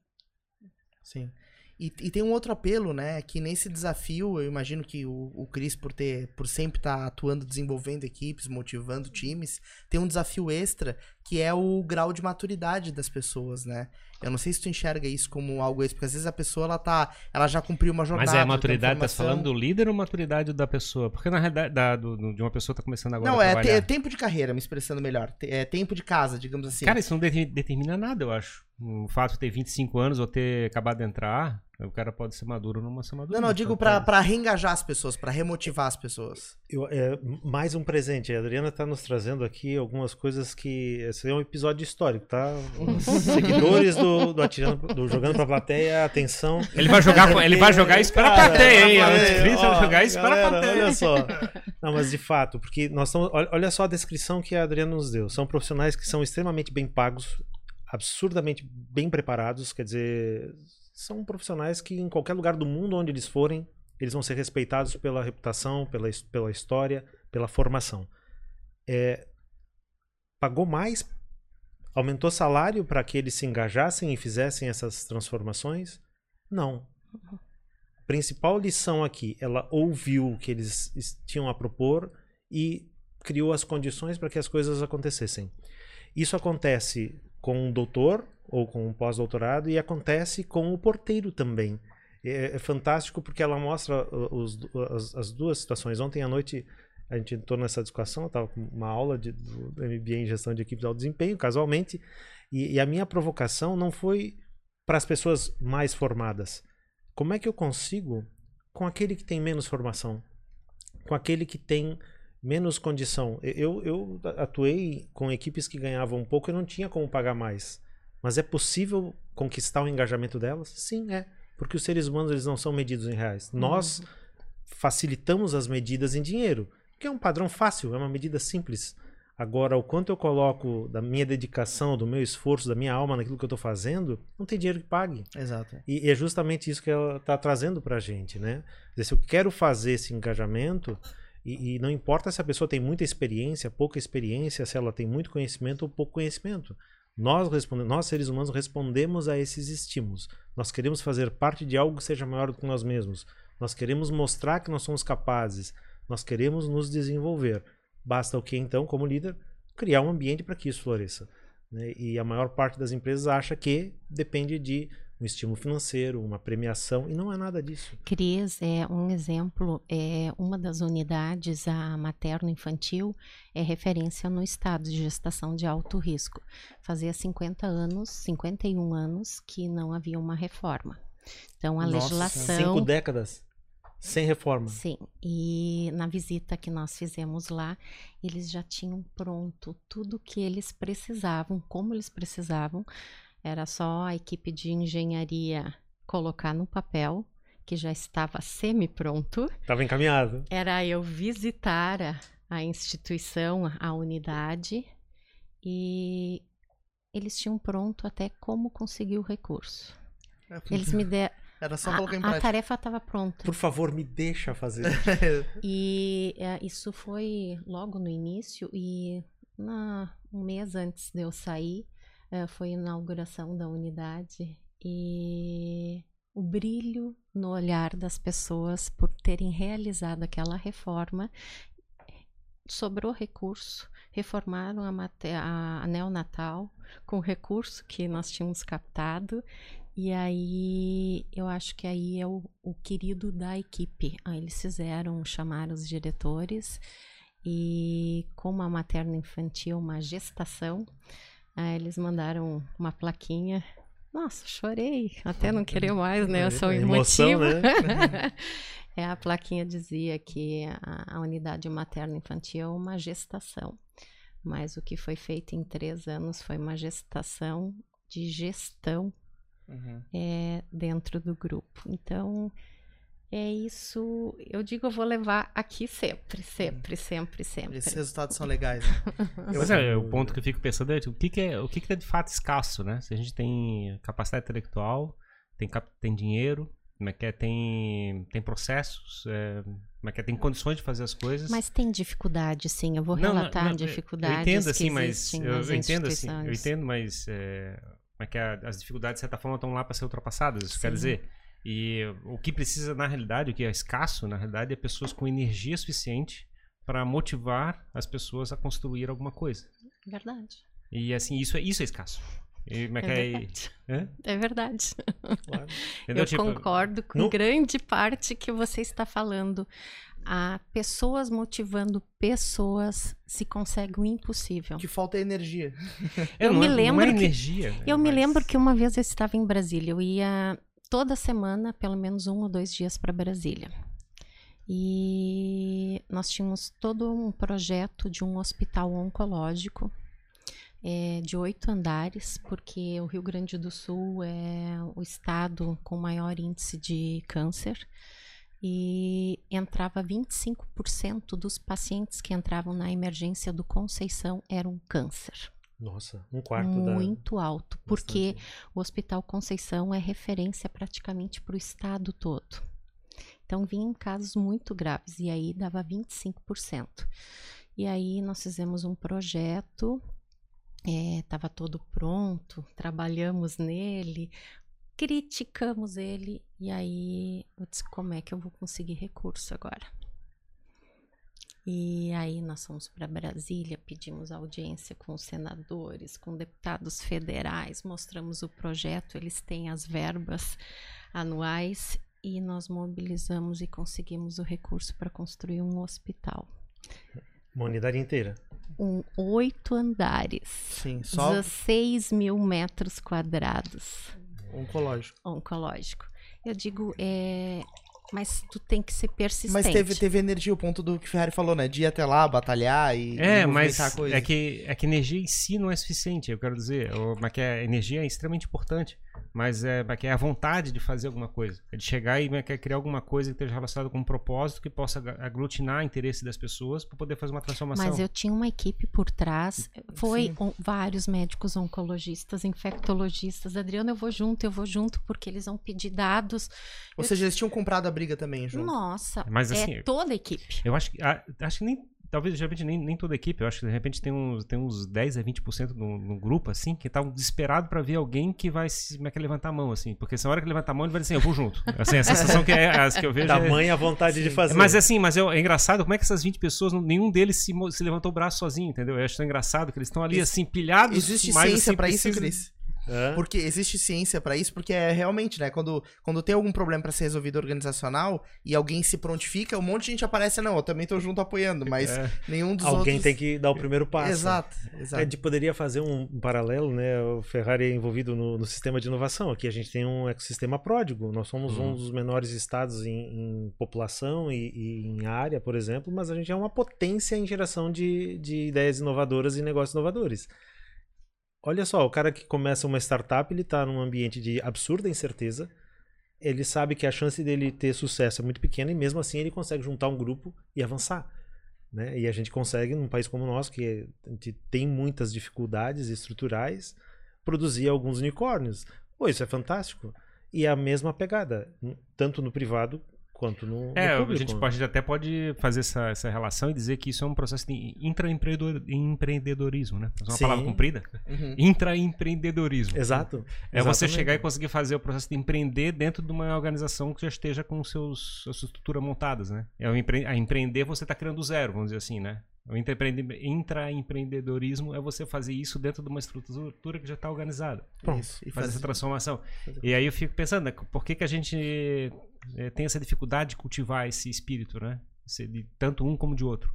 Sim. E, e tem um outro apelo, né? Que nesse desafio, eu imagino que o, o Cris, por ter, por sempre estar atuando, desenvolvendo equipes, motivando times, tem um desafio extra que é o grau de maturidade das pessoas, né? Eu não sei se tu enxerga isso como algo extra, porque às vezes a pessoa ela tá, ela já cumpriu uma jornada. Mas é a maturidade, tá falando do líder ou maturidade da pessoa? Porque na realidade, da- do- de uma pessoa que tá começando agora Não, é, te- é tempo de carreira, me expressando melhor. É tempo de casa, digamos assim. Cara, isso não determi- determina nada, eu acho. O fato de ter 25 anos ou ter acabado de entrar, O cara pode ser maduro ou não ser maduro. Não, não, eu digo pra, pra reengajar as pessoas, pra remotivar as pessoas. Eu, é, mais um presente. A Adriana está nos trazendo aqui algumas coisas que. Esse é um episódio histórico, tá? Os seguidores do, do, atirando, do Jogando pra Plateia, atenção. Ele vai jogar, ele vai jogar isso para a plateia, hein? Ele vai jogar isso para a plateia. Olha só. Não, mas de fato, porque nós estamos. Olha, olha só a descrição que a Adriana nos deu. São profissionais que são extremamente bem pagos, absurdamente bem preparados, quer dizer são profissionais que em qualquer lugar do mundo onde eles forem, eles vão ser respeitados pela reputação, pela, pela história, pela formação. É, pagou mais, aumentou salário para que eles se engajassem e fizessem essas transformações? Não. A principal lição aqui, ela ouviu o que eles tinham a propor e criou as condições para que as coisas acontecessem. Isso acontece com um doutor ou com um pós-doutorado e acontece com o porteiro também. É, é fantástico porque ela mostra os, as, as, duas situações. Ontem à noite a gente entrou nessa discussão, eu estava com uma aula de, do MBA em gestão de equipes de alto desempenho, casualmente, e, e a minha provocação não foi para as pessoas mais formadas. Como é que eu consigo com aquele que tem menos formação, com aquele que tem menos condição? Eu, eu atuei com equipes que ganhavam um pouco e não tinha como pagar mais. Mas é possível conquistar o engajamento delas? Sim, é. Porque os seres humanos eles não são medidos em reais. Uhum. Nós facilitamos as medidas em dinheiro, que é um padrão fácil, é uma medida simples. Agora, o quanto eu coloco da minha dedicação, do meu esforço, da minha alma naquilo que eu estou fazendo, não tem dinheiro que pague. Exato. E, é justamente isso que ela está trazendo para a gente, né? Dizer, se eu quero fazer esse engajamento, e, e, não importa se a pessoa tem muita experiência, pouca experiência, se ela tem muito conhecimento ou pouco conhecimento. Nós, nós, seres humanos, respondemos a esses estímulos. Nós queremos fazer parte de algo que seja maior do que nós mesmos. Nós queremos mostrar que nós somos capazes. Nós queremos nos desenvolver. Basta o que, então, como líder, criar um ambiente para que isso floresça. Né? E a maior parte das empresas acha que depende de um estímulo financeiro, uma premiação, e não é nada disso. Cris é um exemplo, é uma das unidades, a materno-infantil, é referência no estado de gestação de alto risco. Fazia 50 anos, 51 anos, que não havia uma reforma. Então, a Nossa, legislação... Cinco décadas? Sem reforma. Sim. E na visita que nós fizemos lá, eles já tinham pronto tudo que eles precisavam, como eles precisavam, era só a equipe de engenharia colocar no papel, que já estava semi-pronto. Estava encaminhado. Era eu visitar a, a instituição, a unidade, e eles tinham pronto até como conseguir o recurso. É, eles me deram. Era só colocar em prática. A tarefa estava pronta. Por favor, me deixa fazer. e é, isso foi logo no início e na, um mês antes de eu sair, foi a inauguração da unidade e o brilho no olhar das pessoas por terem realizado aquela reforma sobrou recurso reformaram a, a, a neonatal com recurso que nós tínhamos captado e aí eu acho que aí é o, o querido da equipe. Eles fizeram chamar os diretores e como a materno infantil uma gestação Aí eles mandaram uma plaquinha. Nossa, chorei, até não queria mais, né? Eu sou emotiva. Emoção, né? é, a plaquinha dizia que a, a unidade materno-infantil é uma gestação. Mas o que foi feito em três anos foi uma gestação de gestão uhum. é, dentro do grupo. Então, é isso. Eu digo, eu vou levar aqui sempre, sempre, sempre, sempre. Esses resultados são legais. Né? Mas é, o ponto que eu fico pensando é o que, que é o que, que é de fato escasso, né? Se a gente tem capacidade intelectual, tem, tem dinheiro, como é que é, tem, tem processos, é, como é que é, tem condições de fazer as coisas. Mas tem dificuldade, sim. Eu vou relatar não, não, dificuldades. Eu entendo, assim, mas eu, eu entendo assim, eu entendo, mas é, como é que é, as dificuldades de certa forma estão lá para ser ultrapassadas. Isso sim. quer dizer e o que precisa, na realidade, o que é escasso, na realidade, é pessoas com energia suficiente para motivar as pessoas a construir alguma coisa. Verdade. E assim, isso é, isso é escasso. E, é, é verdade. É? é verdade. Claro. Eu tipo, concordo com no... grande parte que você está falando. A pessoas motivando pessoas se consegue o impossível. Que falta é energia. Eu, eu me é, lembro é que, energia. Eu mas... me lembro que uma vez eu estava em Brasília, eu ia toda semana, pelo menos um ou dois dias para Brasília. E nós tínhamos todo um projeto de um hospital oncológico é, de oito andares, porque o Rio Grande do Sul é o estado com maior índice de câncer e entrava 25% dos pacientes que entravam na emergência do Conceição eram câncer. Nossa, um quarto Muito da... alto, porque o Hospital Conceição é referência praticamente para o estado todo. Então vinham casos muito graves e aí dava 25%. E aí nós fizemos um projeto estava é, todo pronto, trabalhamos nele, criticamos ele e aí eu disse como é que eu vou conseguir recurso agora? E aí nós fomos para Brasília, pedimos audiência com os senadores, com deputados federais, mostramos o projeto, eles têm as verbas anuais e nós mobilizamos e conseguimos o recurso para construir um hospital. Uma unidade inteira? Um oito andares. Sim, só. 16 mil metros quadrados. Oncológico. Oncológico. Eu digo, é, mas tu tem que ser persistente. Mas teve, teve energia, o ponto do que o Ferrari falou, né? De ir até lá, batalhar e. É, mas é que, é que energia em si não é suficiente, eu quero dizer. Mas que a energia é extremamente importante. Mas é, é a vontade de fazer alguma coisa. É de chegar e quer criar alguma coisa que esteja relacionada com um propósito que possa aglutinar o interesse das pessoas para poder fazer uma transformação. Mas eu tinha uma equipe por trás. Foi um, vários médicos oncologistas, infectologistas. Adriano, eu vou junto, eu vou junto, porque eles vão pedir dados. Ou eu... seja, eles tinham comprado a briga também junto. Nossa, Mas, é assim, é toda a equipe. Eu acho que, acho que nem talvez de repente nem, nem toda a equipe, eu acho que de repente tem uns, tem uns 10 a 20% no, no grupo, assim, que tá desesperado para ver alguém que vai se, como é que levantar a mão, assim, porque se na hora que levantar a mão ele vai dizer assim, eu vou junto. Assim, a sensação que, é, as que eu vejo Tamanha é, a vontade sim. de fazer. Mas assim, mas é, é, engraçado como é que essas 20 pessoas, nenhum deles se, se levantou o braço sozinho, entendeu? Eu acho tão engraçado que eles estão ali, assim, pilhados. Existe mas, ciência assim, para isso, Cris? É? Porque existe ciência para isso, porque é realmente, né? Quando, quando tem algum problema para ser resolvido organizacional e alguém se prontifica, um monte de gente aparece, não, eu também tô junto apoiando, mas é. nenhum dos alguém outros... tem que dar o primeiro passo. Exato, exato. A gente poderia fazer um paralelo, né? O Ferrari é envolvido no, no sistema de inovação. Aqui a gente tem um ecossistema pródigo. Nós somos uhum. um dos menores estados em, em população e, e, em área, por exemplo, mas a gente é uma potência em geração de, de ideias inovadoras e negócios inovadores. Olha só, o cara que começa uma startup, ele está num ambiente de absurda incerteza. Ele sabe que a chance dele ter sucesso é muito pequena e mesmo assim ele consegue juntar um grupo e avançar. Né? E a gente consegue, num país como o nosso, que tem muitas dificuldades estruturais, produzir alguns unicórnios. Pô, isso é fantástico. E é a mesma pegada, tanto no privado quanto no, é, no público. A gente, pode, até pode fazer essa, essa relação e dizer que isso é um processo de intraempreendedorismo, né? É uma Sim. palavra comprida. Uhum. Intraempreendedorismo. Exato. É Exatamente. você chegar e conseguir fazer o processo de empreender dentro de uma organização que já esteja com seus, sua estrutura montadas, né? É empre a empreender você está criando do zero, vamos dizer assim, né? O intraempreendedorismo é você fazer isso dentro de uma estrutura que já está organizada. Pronto. Isso, e fazer essa transformação. Fazer... E aí eu fico pensando, né, por que, que a gente é, tem essa dificuldade de cultivar esse espírito, né? De tanto um como de outro.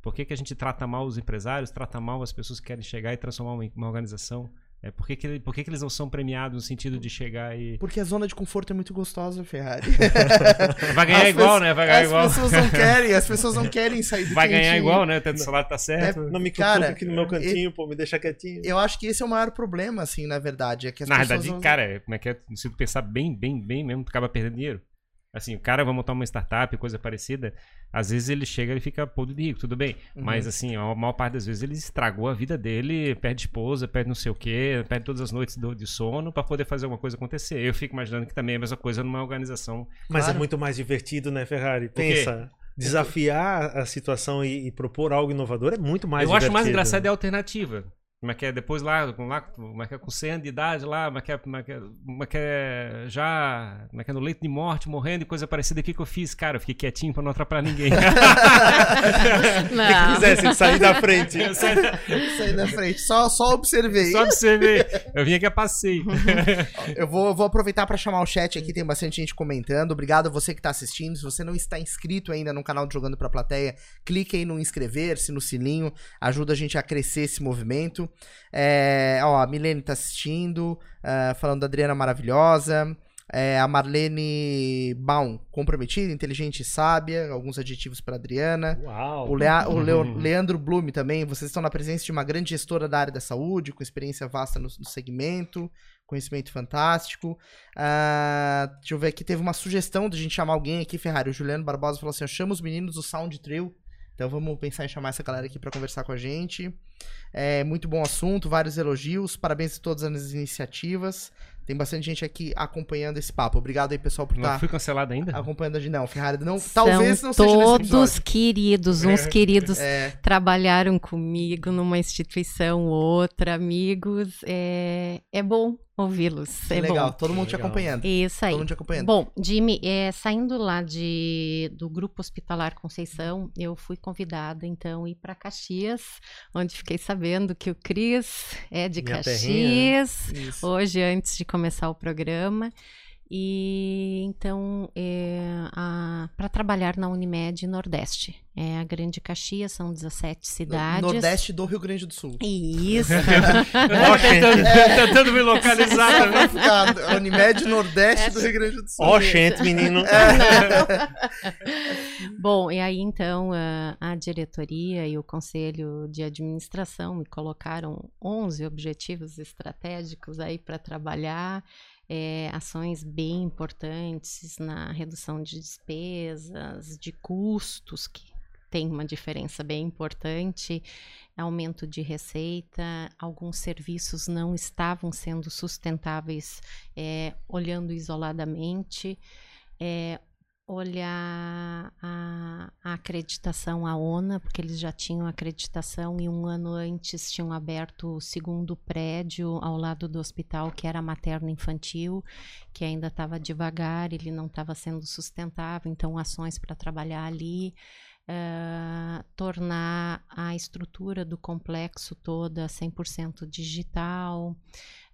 Por que, que a gente trata mal os empresários, trata mal as pessoas que querem chegar e transformar uma, uma organização? É, por que, que, por que, que eles não são premiados no sentido de chegar e. Porque a zona de conforto é muito gostosa, Ferrari. Vai ganhar as igual, né? Vai ganhar as igual. As pessoas não querem, as pessoas não querem sair do Vai ganhar igual, né? O salário tá certo. É, não me cara aqui no meu cantinho, pô, me deixa quietinho. Eu acho que esse é o maior problema, assim, na verdade. É que as na verdade, vão... cara, como é que é? Se tu pensar bem, bem, bem mesmo, tu acaba perdendo dinheiro. Assim, o cara vai montar uma startup, coisa parecida, às vezes ele chega e fica podre de rico, tudo bem. Uhum. Mas assim, a maior parte das vezes ele estragou a vida dele, perde esposa, perde não sei o quê, perde todas as noites do, de sono para poder fazer alguma coisa acontecer. Eu fico imaginando que também é a mesma coisa numa organização. Mas é claro. é muito mais divertido, né, Ferrari? Pensa. Desafiar a situação e, e, propor algo inovador é muito mais Eu divertido. acho mais engraçado é a alternativa. Como é que é? Depois lá, com, lá, como é que é? com 100 anos de idade lá, como é que é? Como é que é, como é, que é já, como é que é? no leito de morte, morrendo e coisa parecida. O que, que eu fiz? Cara, eu fiquei quietinho pra não atrapalhar ninguém. não. que quisesse sair da frente. sair da frente. Só, só observei. Só observei. Eu vim aqui a passeio. eu vou, vou aproveitar para chamar o chat aqui, tem bastante gente comentando. Obrigado a você que tá assistindo. Se você não está inscrito ainda no canal de Jogando Pra Plateia, clique aí no inscrever-se, no sininho. Ajuda a gente a crescer esse movimento. É, ó, a Milene tá assistindo, uh, falando da Adriana maravilhosa. É, a Marlene Baum, comprometida, inteligente e sábia. Alguns adjetivos para Adriana. Uau! O, Lea- o Leo- Leandro Blume também. Vocês estão na presença de uma grande gestora da área da saúde, com experiência vasta no, no segmento, conhecimento fantástico. Ah, deixa eu ver aqui. Teve uma sugestão de a gente chamar alguém aqui, Ferrari. O Juliano Barbosa falou assim: chama os meninos do Sound Trio. Então vamos pensar em chamar essa galera aqui para conversar com a gente. É muito bom assunto, vários elogios. Parabéns a todas as iniciativas. Tem bastante gente aqui acompanhando esse papo. Obrigado aí, pessoal, por Não estar fui cancelado ainda? acompanhando a gente. Não, Ferrari, não, talvez São não seja todos queridos, uns queridos É, trabalharam comigo numa instituição, outra, amigos. É, é bom ouvi-los. É legal. bom. Todo mundo te acompanhando. Isso aí. Todo mundo te acompanhando. Bom, Jimmy, é, saindo lá de, do Grupo Hospitalar Conceição, eu fui convidada, então, a ir para Caxias, onde fiquei sabendo que o Cris é de Minha. Caxias, Isso. hoje, antes de começar o programa. E então, para trabalhar na Unimed Nordeste. É a Grande Caxias, são 17 cidades. Nordeste do Rio Grande do Sul. Isso. tentando, tentando me localizar também. ficar Unimed Nordeste do Rio Grande do Sul. Ó, gente, menino. Bom, e aí então a, a diretoria e o conselho de administração me colocaram 11 objetivos estratégicos aí para trabalhar, é, ações bem importantes na redução de despesas, de custos, que tem uma diferença bem importante, aumento de receita, alguns serviços não estavam sendo sustentáveis é, olhando isoladamente. É, olhar a, a acreditação à ONA, porque eles já tinham acreditação e um ano antes tinham aberto o segundo prédio ao lado do hospital, que era materno-infantil, que ainda estava devagar, ele não estava sendo sustentável, então ações para trabalhar ali. eh, tornar a estrutura do complexo toda 100% digital.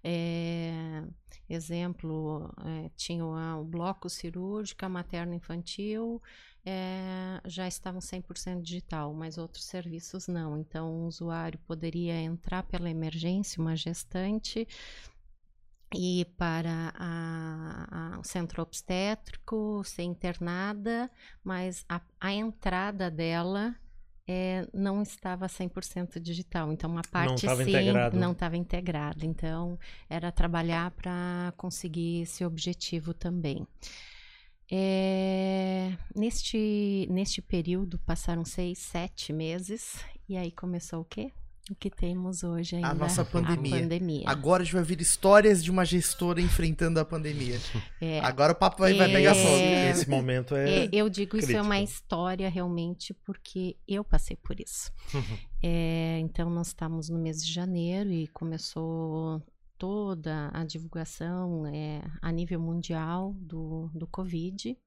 É, exemplo, é, tinha o, bloco cirúrgico, a materno-infantil, é, já estavam 100% digital, mas outros serviços não. Então, o usuário poderia entrar pela emergência, uma gestante, ir para a- a- o centro obstétrico, ser internada, mas a, a entrada dela é, não estava 100% digital. Então, uma parte estava sim integrado. não estava integrada. Então, era trabalhar para conseguir esse objetivo também. É, neste, neste período passaram seis, sete meses e aí começou o quê? O que temos hoje ainda? nossa pandemia. A pandemia. Agora a gente vai ver histórias de uma gestora enfrentando a pandemia. É, Agora o papo vai, vai pegar É. fogo. Esse momento é. É, eu digo isso é uma crítico. história realmente porque eu passei por isso. É, então nós estamos no mês de janeiro e começou toda a divulgação é, a nível mundial do, do Covid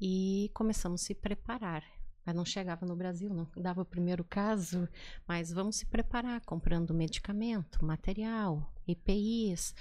e começamos a se preparar. Mas não chegava no Brasil, não dava o primeiro caso, mas vamos se preparar comprando medicamento, material, EPIs,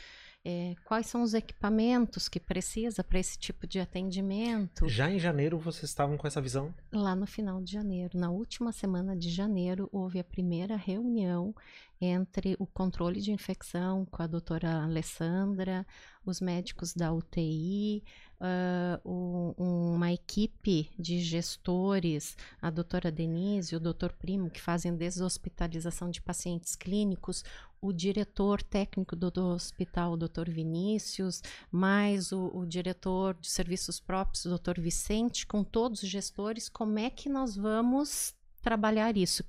é, quais são os equipamentos que precisa para esse tipo de atendimento. Já em janeiro vocês estavam com essa visão? Lá no final de janeiro, na última semana de janeiro, houve a primeira reunião entre o controle de infecção com a doutora Alessandra, os médicos da UTI, ah, o- uma equipe de gestores, a doutora Denise o doutor Primo, que fazem deshospitalização de pacientes clínicos, o diretor técnico do, do hospital, o doutor Vinícius, mais o, o diretor de serviços próprios, o doutor Vicente, com todos os gestores, como é que nós vamos trabalhar isso?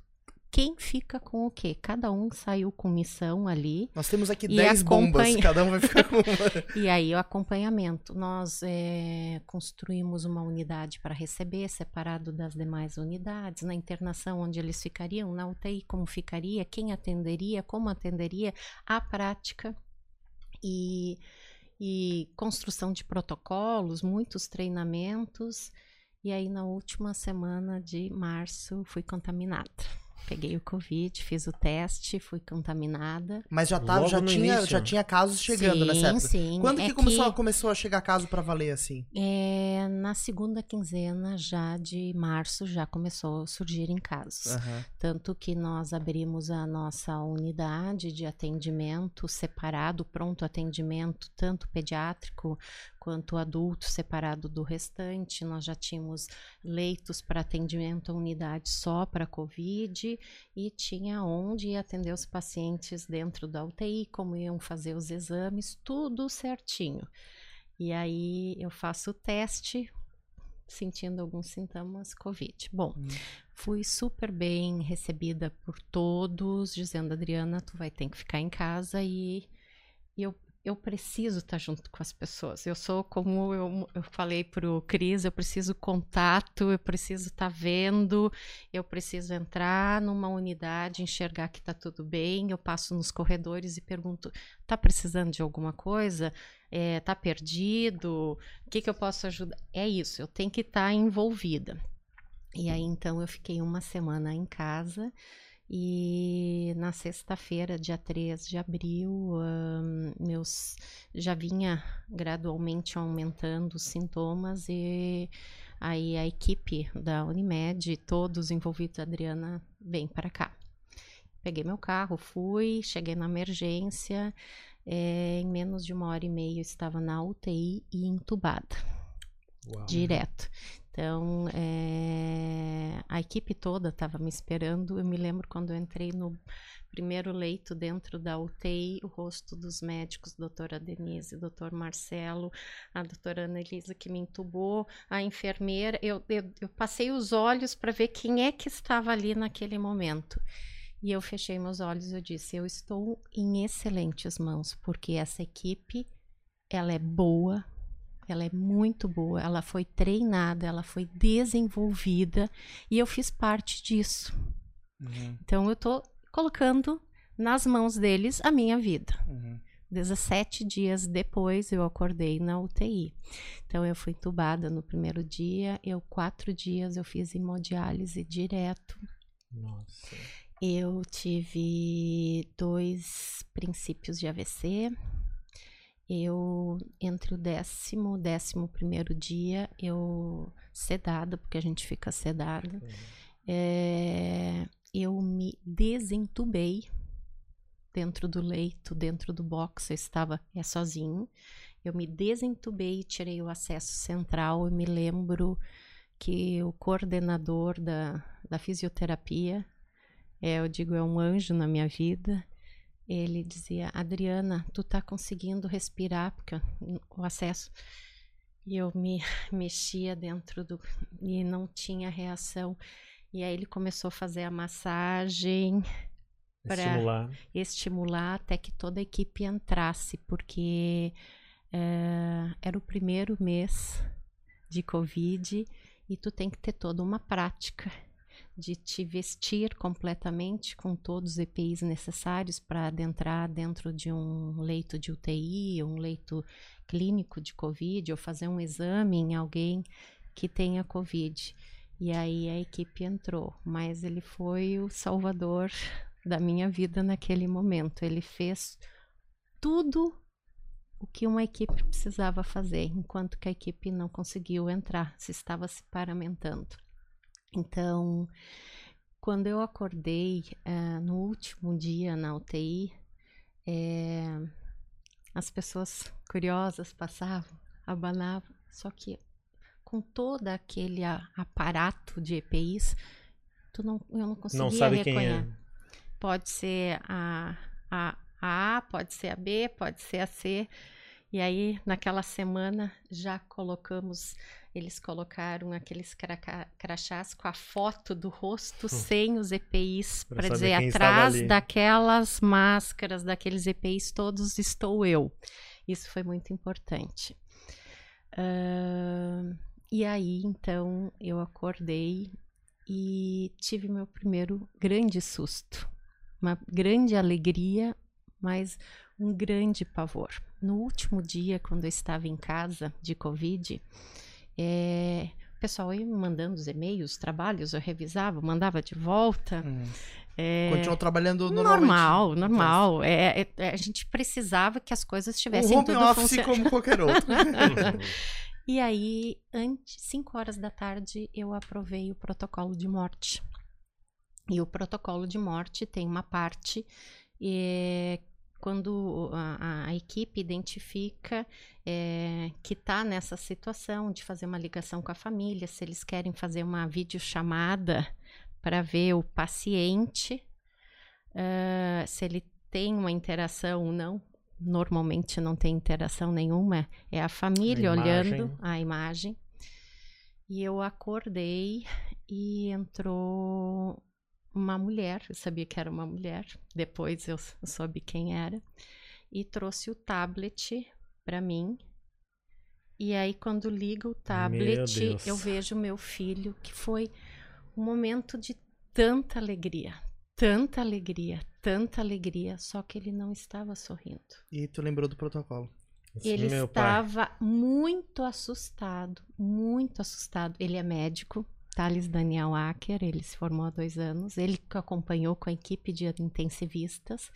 Quem fica com o quê? Cada um saiu com missão ali. Nós temos aqui E 10 bombas, acompanha- cada um vai ficar com uma. E aí o acompanhamento. Nós eh, construímos uma unidade para receber, separado das demais unidades, na internação onde eles ficariam, na UTI como ficaria, quem atenderia, como atenderia, a prática e, e construção de protocolos, muitos treinamentos. E aí na última semana de março fui contaminada. Peguei o Covid, fiz o teste, fui contaminada. Mas já, tava, Logo já, tinha, início. já tinha casos chegando sim, nessa época. Sim, Quando é que, começou, começou a chegar caso pra valer assim? É, na segunda quinzena já de março já começou a surgir em casos. Aham. Tanto que nós abrimos a nossa unidade de atendimento separado, pronto atendimento, tanto pediátrico quanto adulto separado do restante. Nós já tínhamos leitos para atendimento à unidade só para Covid e tinha onde atender os pacientes dentro da UTI, como iam fazer os exames, tudo certinho. E aí eu faço o teste, sentindo alguns sintomas Covid. Bom, hum. fui super bem recebida por todos, dizendo, Adriana, tu vai ter que ficar em casa e, e eu eu preciso estar junto com as pessoas. Eu sou como eu, eu falei para o Cris, eu preciso contato, eu preciso estar tá eu preciso entrar numa unidade, enxergar que está tudo bem. Eu passo nos corredores e pergunto: está precisando de alguma coisa? Está é, perdido? O que, que eu posso ajudar? É isso, eu tenho que estar tá envolvida. E aí então eu fiquei uma semana em casa. E na sexta-feira, dia 3 de abril, meus já vinha gradualmente aumentando os sintomas e aí a equipe da Unimed, todos envolvidos, Adriana, vem para cá. Peguei meu carro, fui, cheguei na emergência, é, em menos de uma hora e meia eu estava na UTI e entubada. Uau. Direto. Então, é, a equipe toda estava me esperando. Eu me lembro quando eu entrei no primeiro leito dentro da UTI, o rosto dos médicos, doutora Denise, doutor Marcelo, a doutora Ana Elisa que me entubou, a enfermeira. Eu, eu, eu passei os olhos para ver quem é que estava ali naquele momento. E eu fechei meus olhos e eu disse: eu estou em excelentes mãos, porque essa equipe ela é boa, ela é muito boa, ela foi treinada, ela foi desenvolvida e eu fiz parte disso. Uhum. Então eu estou colocando nas mãos deles a minha vida. Uhum. 17 dias depois eu acordei na UTI. Então eu fui entubada no primeiro dia, eu quatro dias eu fiz hemodiálise direto. Nossa. Eu tive dois princípios de AVC, eu entre o décimo, décimo primeiro dia, eu sedada, porque a gente fica sedada, uhum. é, eu me desentubei dentro do leito, dentro do box, eu estava é, sozinho. Eu me desentubei tirei o acesso central. Eu me lembro que o coordenador da, da fisioterapia, é, eu digo, é um anjo na minha vida ele dizia: Adriana, tu tá conseguindo respirar, porque o acesso. E eu me mexia dentro do. e não tinha reação. E aí ele começou a fazer a massagem para estimular. estimular até que toda a equipe entrasse, porque é, era o primeiro mês de Covid e tu tem que ter toda uma prática de te vestir completamente com todos os EPIs necessários para adentrar dentro de um leito de UTI, um leito clínico de Covid, ou fazer um exame em alguém que tenha Covid. E aí a equipe entrou, mas ele foi o salvador da minha vida naquele momento. Ele fez tudo o que uma equipe precisava fazer, enquanto que a equipe não conseguiu entrar, se estava se paramentando. Então, quando eu acordei uh, no último dia na UTI, é, as pessoas curiosas passavam, abanavam, só que com todo aquele aparato de EPIs, tu não, eu não conseguia não sabe reconhecer. Quem é. Pode ser a, a, a A, pode ser a B, pode ser a C. E aí, naquela semana, já colocamos eles colocaram aqueles crachás com a foto do rosto hum. sem os EPIs, para dizer, atrás daquelas máscaras, daqueles EPIs, todos estou eu. Isso foi muito importante. Uh, e aí, então, eu acordei e tive meu primeiro grande susto, uma grande alegria, mas um grande pavor. No último dia, quando eu estava em casa de Covid, é, o pessoal ia me mandando os e-mails, trabalhos, eu revisava, mandava de volta. Hum. É, Continuou trabalhando normalmente. Normal, normal. É, é, é, a gente precisava que as coisas estivessem um home tudo office como qualquer outro. e aí, antes, 5 horas da tarde, eu aprovei o protocolo de morte. E o protocolo de morte tem uma parte é, quando a, a equipe identifica é, que está nessa situação de fazer uma ligação com a família, se eles querem fazer uma videochamada para ver o paciente, uh, se ele tem uma interação ou não. Normalmente não tem interação nenhuma, é a família a olhando a imagem. E eu acordei e entrou uma mulher, eu sabia que era uma mulher, depois eu soube quem era, e trouxe o tablet para mim. E aí, quando liga o tablet, eu vejo meu filho, que foi um momento de tanta alegria, tanta alegria, tanta alegria, só que ele não estava sorrindo. E tu lembrou do protocolo? Esse ele estava pai. muito assustado, muito assustado. Ele é médico, Thales Daniel Acker, ele se formou há dois anos, ele que acompanhou com a equipe de intensivistas,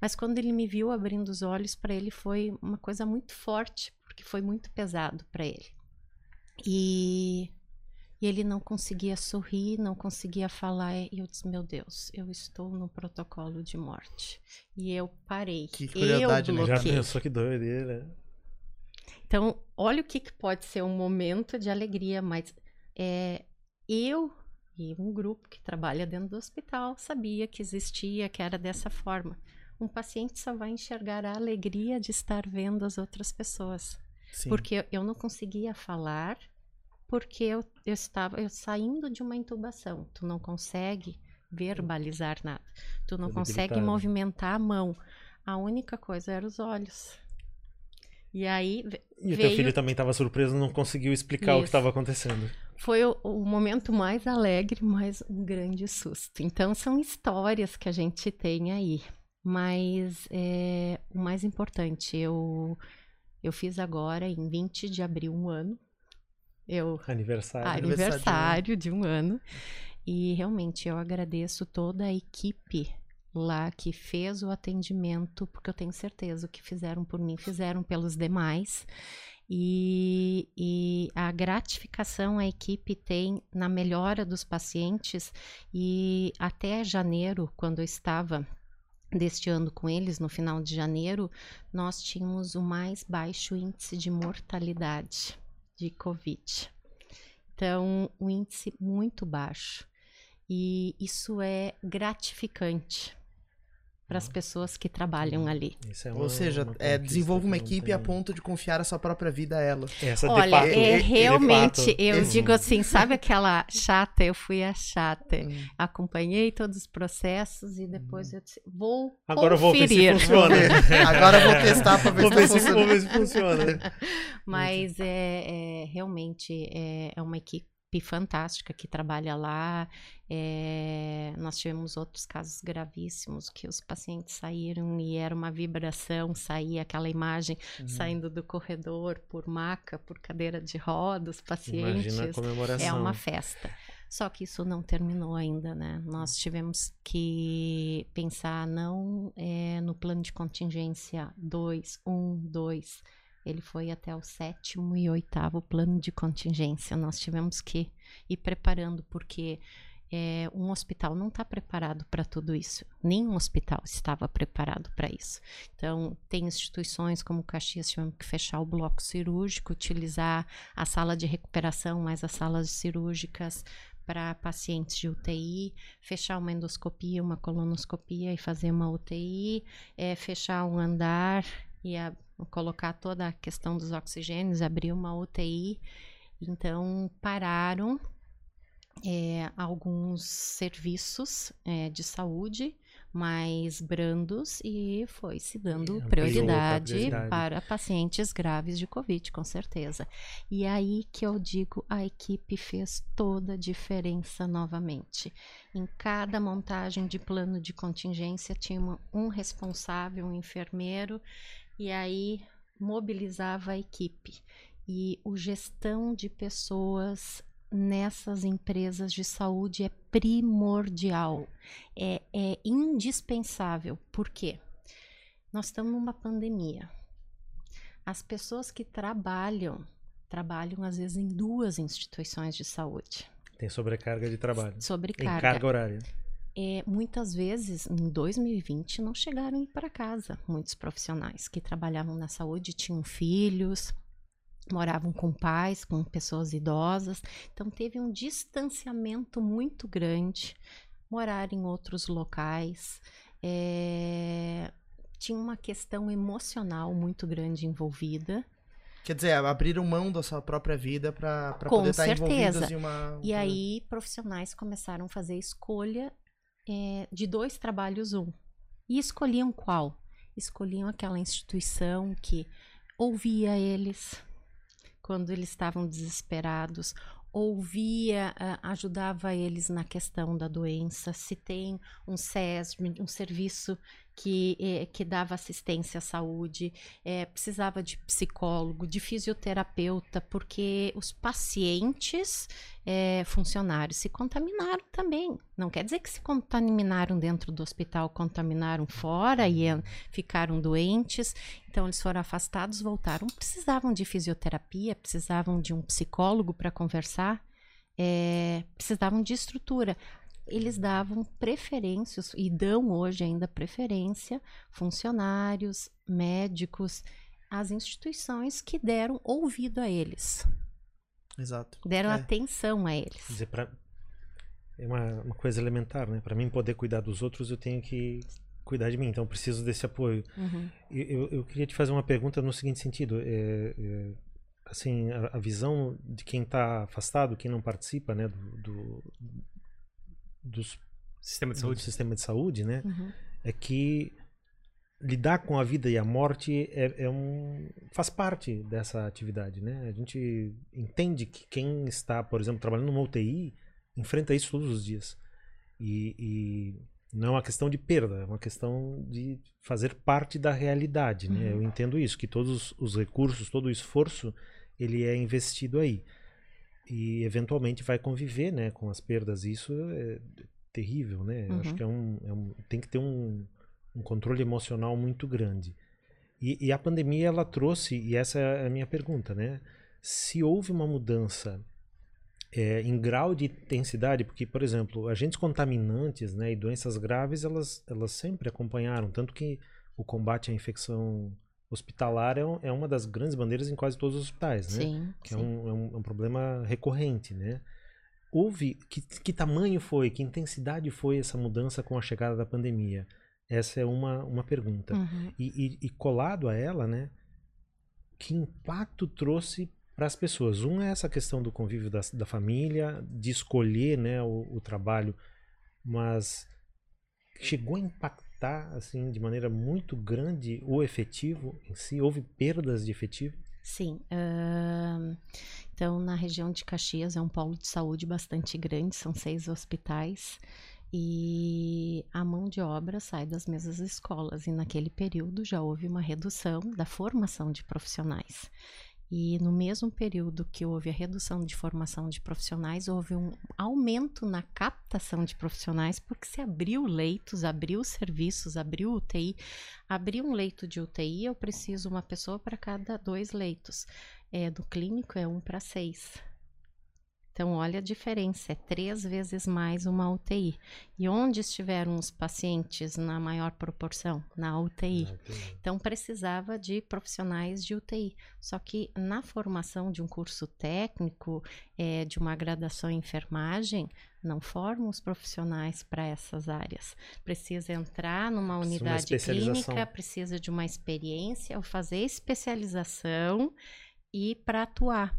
mas quando ele me viu abrindo os olhos, para ele foi uma coisa muito forte, porque foi muito pesado para ele. E, e, ele não conseguia sorrir, não conseguia falar, e eu disse: Meu Deus, eu estou no protocolo de morte. E eu parei. Que curiosidade, eu bloqueei. né? Já pensou que doideira. Então, olha o que, que pode ser um momento de alegria, mas é, eu e um grupo que trabalha dentro do hospital sabia que existia, que era dessa forma. Um paciente só vai enxergar a alegria de estar vendo as outras pessoas. Sim. Porque eu não conseguia falar, porque eu, eu estava eu saindo de uma intubação. Tu não consegue verbalizar nada. Tu não consegue movimentar a mão. A única coisa era os olhos. E aí. E veio... o teu filho também estava surpreso, não conseguiu explicar Isso. o que estava acontecendo foi o, o, momento mais alegre, mas um grande susto. Então, são histórias que a gente tem aí. Mas é, o mais importante, eu, eu fiz agora, em 20 de abril, um ano. Eu, aniversário. Aniversário de um ano. E realmente eu agradeço toda a equipe lá que fez o atendimento, porque eu tenho certeza que fizeram por mim, fizeram pelos demais. E, e, a gratificação a equipe tem na melhora dos pacientes e até janeiro, quando eu estava deste ano com eles, no final de janeiro, nós tínhamos o mais baixo índice de mortalidade de Covid. Então, um índice muito baixo. E isso é gratificante para as pessoas que trabalham ali. É uma, Ou seja, é, desenvolve uma equipe a ponto de confiar a sua própria vida a ela. Essa Olha, fato, é realmente, eu digo assim, sabe aquela chata? Eu fui a chata, hum. acompanhei todos os processos e depois hum. eu disse, vou Agora conferir. vou ver se funciona. Agora vou testar para ver, vou ver, se, funciona. Vou ver se funciona. Mas é, é realmente é, é uma equipe fantástica que trabalha lá. É, nós tivemos outros casos gravíssimos que os pacientes saíram e era uma vibração, saía aquela imagem uhum. saindo do corredor por maca, por cadeira de rodas, pacientes. Imagina a comemoração. É uma festa. Só que isso não terminou ainda, né? Nós tivemos que pensar não é, no plano de contingência 2, 1, 2 ele foi até o sétimo e oitavo plano de contingência. Nós tivemos que ir preparando, porque é, um hospital não está preparado para tudo isso. Nenhum hospital estava preparado para isso. Então, tem instituições como Caxias tivemos que fechar o bloco cirúrgico, utilizar a sala de recuperação, mais as salas cirúrgicas para pacientes de UTI, fechar uma endoscopia, uma colonoscopia e fazer uma UTI, é, fechar um andar e a, colocar toda a questão dos oxigênios, abrir uma UTI. Então, pararam é, alguns serviços é, de saúde mais brandos e foi se dando prioridade, prioridade, para pacientes graves de Covid, com certeza. E aí que eu digo, a equipe fez toda a diferença novamente. Em cada montagem de plano de contingência tinha um responsável, um enfermeiro, e aí mobilizava a equipe. E o gestão de pessoas nessas empresas de saúde é primordial, é, é indispensável. Por quê? Nós estamos numa pandemia. As pessoas que trabalham, trabalham às vezes em duas instituições de saúde. Tem sobrecarga de trabalho. Sobrecarga. Em carga horária. É, muitas vezes, em 2020, não chegaram para casa. Muitos profissionais que trabalhavam na saúde tinham filhos, moravam com pais, com pessoas idosas. Então, teve um distanciamento muito grande. Morar em outros locais. É, tinha uma questão emocional muito grande envolvida. Quer dizer, abriram mão da sua própria vida para poder estar envolvidos certeza. em uma. E aí, profissionais começaram a fazer escolha é, de dois trabalhos um. E escolhiam qual? Escolhiam aquela instituição que ouvia eles quando eles estavam desesperados, ouvia, ah, ajudava eles na questão da doença, se tem um SESM, um serviço que, eh, que dava assistência à saúde, eh, precisava de psicólogo, de fisioterapeuta, porque os pacientes, eh, funcionários, se contaminaram também. Não quer dizer que se contaminaram dentro do hospital, contaminaram fora e ficaram doentes. Então, eles foram afastados, voltaram, precisavam de fisioterapia, precisavam de um psicólogo para conversar, eh, precisavam de estrutura eles davam preferências e dão hoje ainda preferência funcionários, médicos, às instituições que deram ouvido a eles, Exato. deram É. atenção a Quer eles. dizer, pra... é uma, uma coisa elementar, né? Para mim poder cuidar dos outros, eu tenho que cuidar de mim. Então, eu preciso desse apoio. Uhum. Eu, eu, eu queria te fazer uma pergunta no seguinte sentido. É, é, assim, a, a visão de quem está afastado, quem não participa, né, do, do, dos, Sistema de do saúde. sistema de saúde, né, Uhum. é que lidar com a vida e a morte é, é um faz parte dessa atividade, né? A gente entende que quem está, por exemplo, trabalhando numa UTI enfrenta isso todos os dias e, e não é uma questão de perda, é uma questão de fazer parte da realidade, né? Eu entendo isso, que todos os recursos, todo o esforço, ele é investido aí e eventualmente vai conviver, né, com as perdas. Isso é terrível, né? Eu acho Uhum. que é um, é um- tem que ter um, um controle emocional muito grande. E, e a pandemia ela trouxe, e essa é a minha pergunta, né? Se houve uma mudança é, em grau de intensidade, porque, por exemplo, agentes contaminantes né, e doenças graves, elas, elas sempre acompanharam, tanto que o combate à infecção hospitalar é, um- é uma das grandes bandeiras em quase todos os hospitais, né? Sim, que é sim. um, é um- é um problema recorrente, né? Houve que, que tamanho foi, que intensidade foi essa mudança com a chegada da pandemia? Essa é uma, uma pergunta. Uhum. E, e- e colado a ela, né? Que impacto trouxe para as pessoas? Um é essa questão do convívio da, da família, de escolher, né, o, o trabalho, mas chegou a impactar assim de maneira muito grande o efetivo em si. Houve perdas de efetivo? Sim. ahn, então, na região de Caxias é um polo de saúde bastante grande, são seis hospitais. E a mão de obra sai das mesmas escolas. E naquele período já houve uma redução da formação de profissionais. E no mesmo período que houve a redução de formação de profissionais, houve um aumento na captação de profissionais, porque se abriu leitos, abriu serviços, abriu UTI. Abrir um leito de UTI, eu preciso uma pessoa para cada dois leitos. É, do clínico é um para seis. Então, olha a diferença, é três vezes mais uma UTI. E onde estiveram os pacientes na maior proporção? Na UTI. Então, precisava de profissionais de UTI. Só que na formação de um curso técnico, eh, de uma graduação em enfermagem, não formam os profissionais para essas áreas. Precisa entrar numa uma unidade especialização. clínica, precisa de uma experiência, ao fazer especialização e para atuar.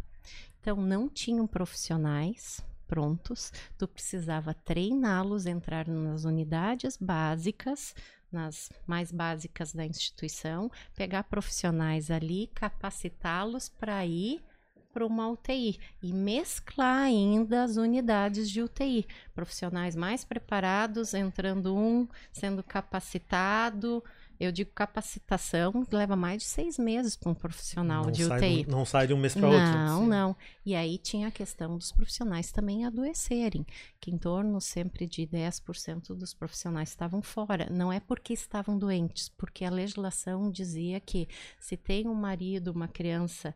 Então, não tinham profissionais prontos, tu precisava treiná-los, entrar nas unidades básicas, nas mais básicas da instituição, pegar profissionais ali, capacitá-los para ir para uma UTI e mesclar ainda as unidades de UTI. Profissionais mais preparados, entrando um, sendo capacitado. Eu digo capacitação, leva mais de seis meses para um profissional não de UTI. de um- não sai de um mês para outro. Não, não. E aí tinha a questão dos profissionais também adoecerem, que em torno sempre de 10% dos profissionais estavam fora. Não é porque estavam doentes, porque a legislação dizia que se tem um marido, uma criança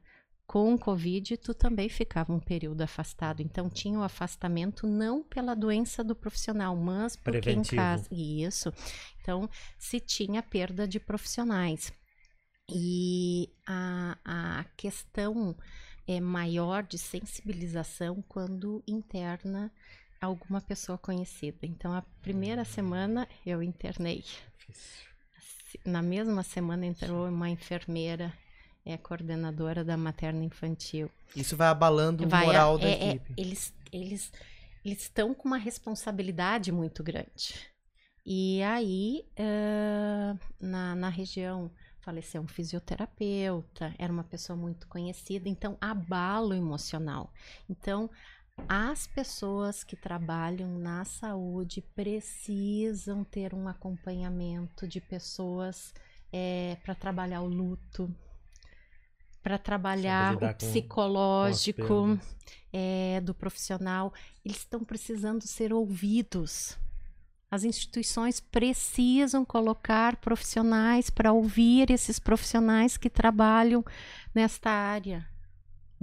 com o Covid, tu também ficava um período afastado. Então, tinha o afastamento não pela doença do profissional, mas porque em Preventivo. casa. Isso. Então, se tinha perda de profissionais. E a, a questão é maior de sensibilização quando interna alguma pessoa conhecida. Então, a primeira semana eu internei. Na mesma semana entrou uma enfermeira, é coordenadora da materna infantil. Isso vai abalando Vai, o moral é- da é- equipe. eles eles eles estão com uma responsabilidade muito grande. E aí, eh, na, na região, faleceu um fisioterapeuta, era uma pessoa muito conhecida, então abalo emocional. Então, as pessoas que trabalham na saúde precisam ter um acompanhamento de pessoas para trabalhar o luto, para trabalhar o com- com psicológico perdas. é, do profissional, eles estão precisando ser ouvidos. As instituições precisam colocar profissionais para ouvir esses profissionais que trabalham nesta área.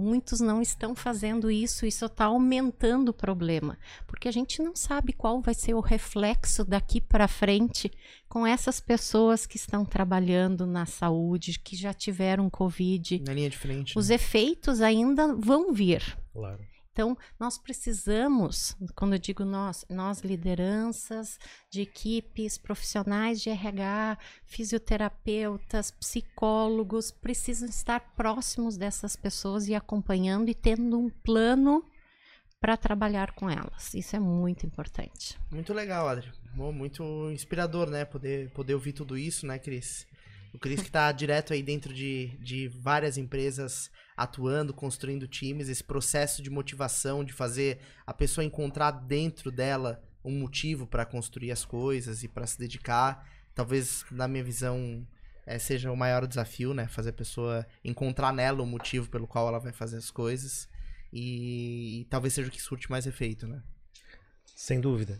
Muitos não estão fazendo isso, isso está aumentando o problema, porque a gente não sabe qual vai ser o reflexo daqui para frente com essas pessoas que estão trabalhando na saúde, que já tiveram Covid. Na linha de frente. Os né? efeitos ainda vão vir. Claro. Então, nós precisamos, quando eu digo nós, nós lideranças de equipes, profissionais de RH, fisioterapeutas, psicólogos, precisam estar próximos dessas pessoas e acompanhando e tendo um plano para trabalhar com elas. Isso é muito importante. Muito legal, Adri. Bom, Muito inspirador, né? Poder, poder ouvir tudo isso, né, Cris? O Cris que tá direto aí dentro de, de várias empresas atuando, construindo times, esse processo de motivação, de fazer a pessoa encontrar dentro dela um motivo para construir as coisas e para se dedicar. Talvez, na minha visão, eh, seja o maior desafio, né? Fazer a pessoa encontrar nela o motivo pelo qual ela vai fazer as coisas. E, e talvez seja o que surte mais efeito, né? Sem dúvida.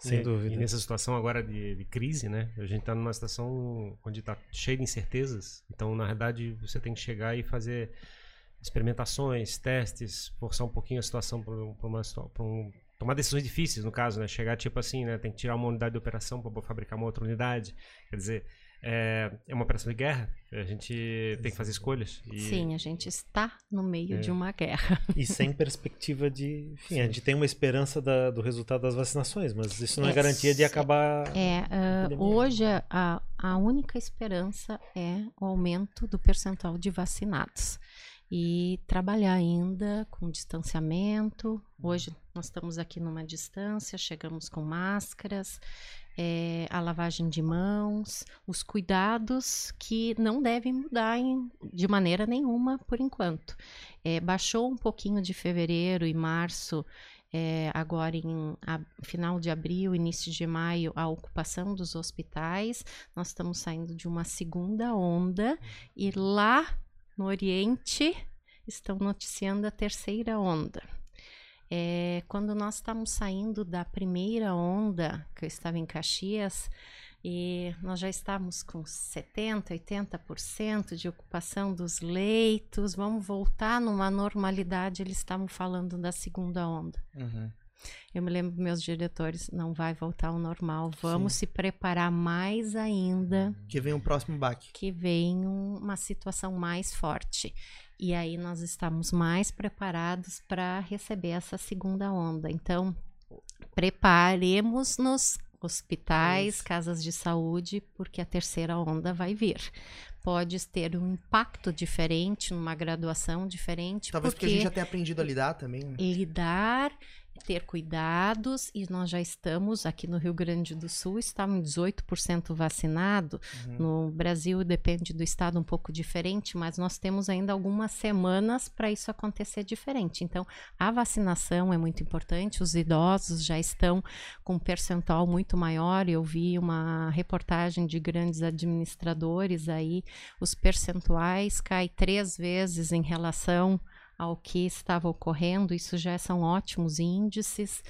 Sem e, dúvida. E nessa situação agora de, de crise, né? A gente tá numa situação onde tá cheio de incertezas. Então, na verdade, você tem que chegar e fazer experimentações, testes, forçar um pouquinho a situação para uma pra um, tomar decisões difíceis, no caso, né? Chegar tipo assim, né? Tem que tirar uma unidade de operação para fabricar uma outra unidade. Quer dizer, é, é uma operação de guerra. A gente tem que fazer escolhas. E, Sim, a gente está no meio É. de uma guerra. E sem perspectiva de. Enfim, a gente tem uma esperança da- do resultado das vacinações, mas isso não é, É, garantia de acabar. É, epidemia. hoje a, a única esperança é o aumento do percentual de vacinados. E trabalhar ainda com distanciamento. Hoje nós estamos aqui numa distância, chegamos com máscaras, é, a lavagem de mãos, os cuidados que não devem mudar em- de maneira nenhuma por enquanto. É, baixou um pouquinho de fevereiro e março é, agora em a- final de abril, início de maio, a ocupação dos hospitais. Nós estamos saindo de uma segunda onda e lá no Oriente estão noticiando a terceira onda. É, quando nós estamos saindo da primeira onda, que eu estava em Caxias, e nós já estávamos com 70%, 80% de ocupação dos leitos, vamos voltar numa normalidade, eles estavam falando da segunda onda. Uhum. Eu me lembro meus diretores, não vai voltar ao normal, vamos se preparar mais ainda Que vem o próximo baque. que vem um- uma situação mais forte. E aí nós estamos mais preparados para receber essa segunda onda. Então, preparemos nos hospitais, Isso. casas de saúde, porque a terceira onda vai vir. Pode ter um impacto diferente, numa graduação diferente, Talvez porque, a gente já tenha aprendido a lidar também. né? lidar, ter cuidados, e nós já estamos aqui no Rio Grande do Sul, estamos em 18% vacinado. Uhum. No Brasil depende do estado um pouco diferente, mas nós temos ainda algumas semanas para isso acontecer diferente. Então, a vacinação é muito importante, os idosos já estão com um percentual muito maior. Eu vi uma reportagem de grandes administradores aí, os percentuais caem três vezes em relação ao que estava ocorrendo, isso já são ótimos índices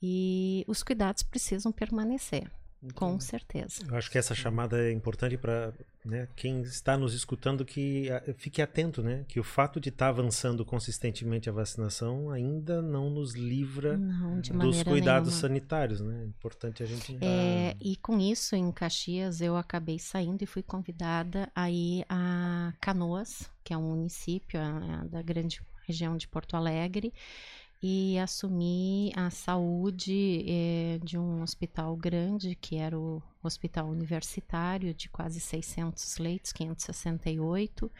e os cuidados precisam permanecer. Com certeza. Eu acho que essa chamada é importante para né, quem está nos escutando que fique atento, né? Que o fato de estar tá avançando consistentemente a vacinação ainda não nos livra não, dos cuidados nenhuma. sanitários, né? É importante a gente. É, e com isso, em Caxias, eu acabei saindo e fui convidada a ir a Canoas, que é um município a, a da grande região de Porto Alegre e assumi a saúde eh, de um hospital grande, que era o Hospital Universitário, de quase 600 leitos, 568,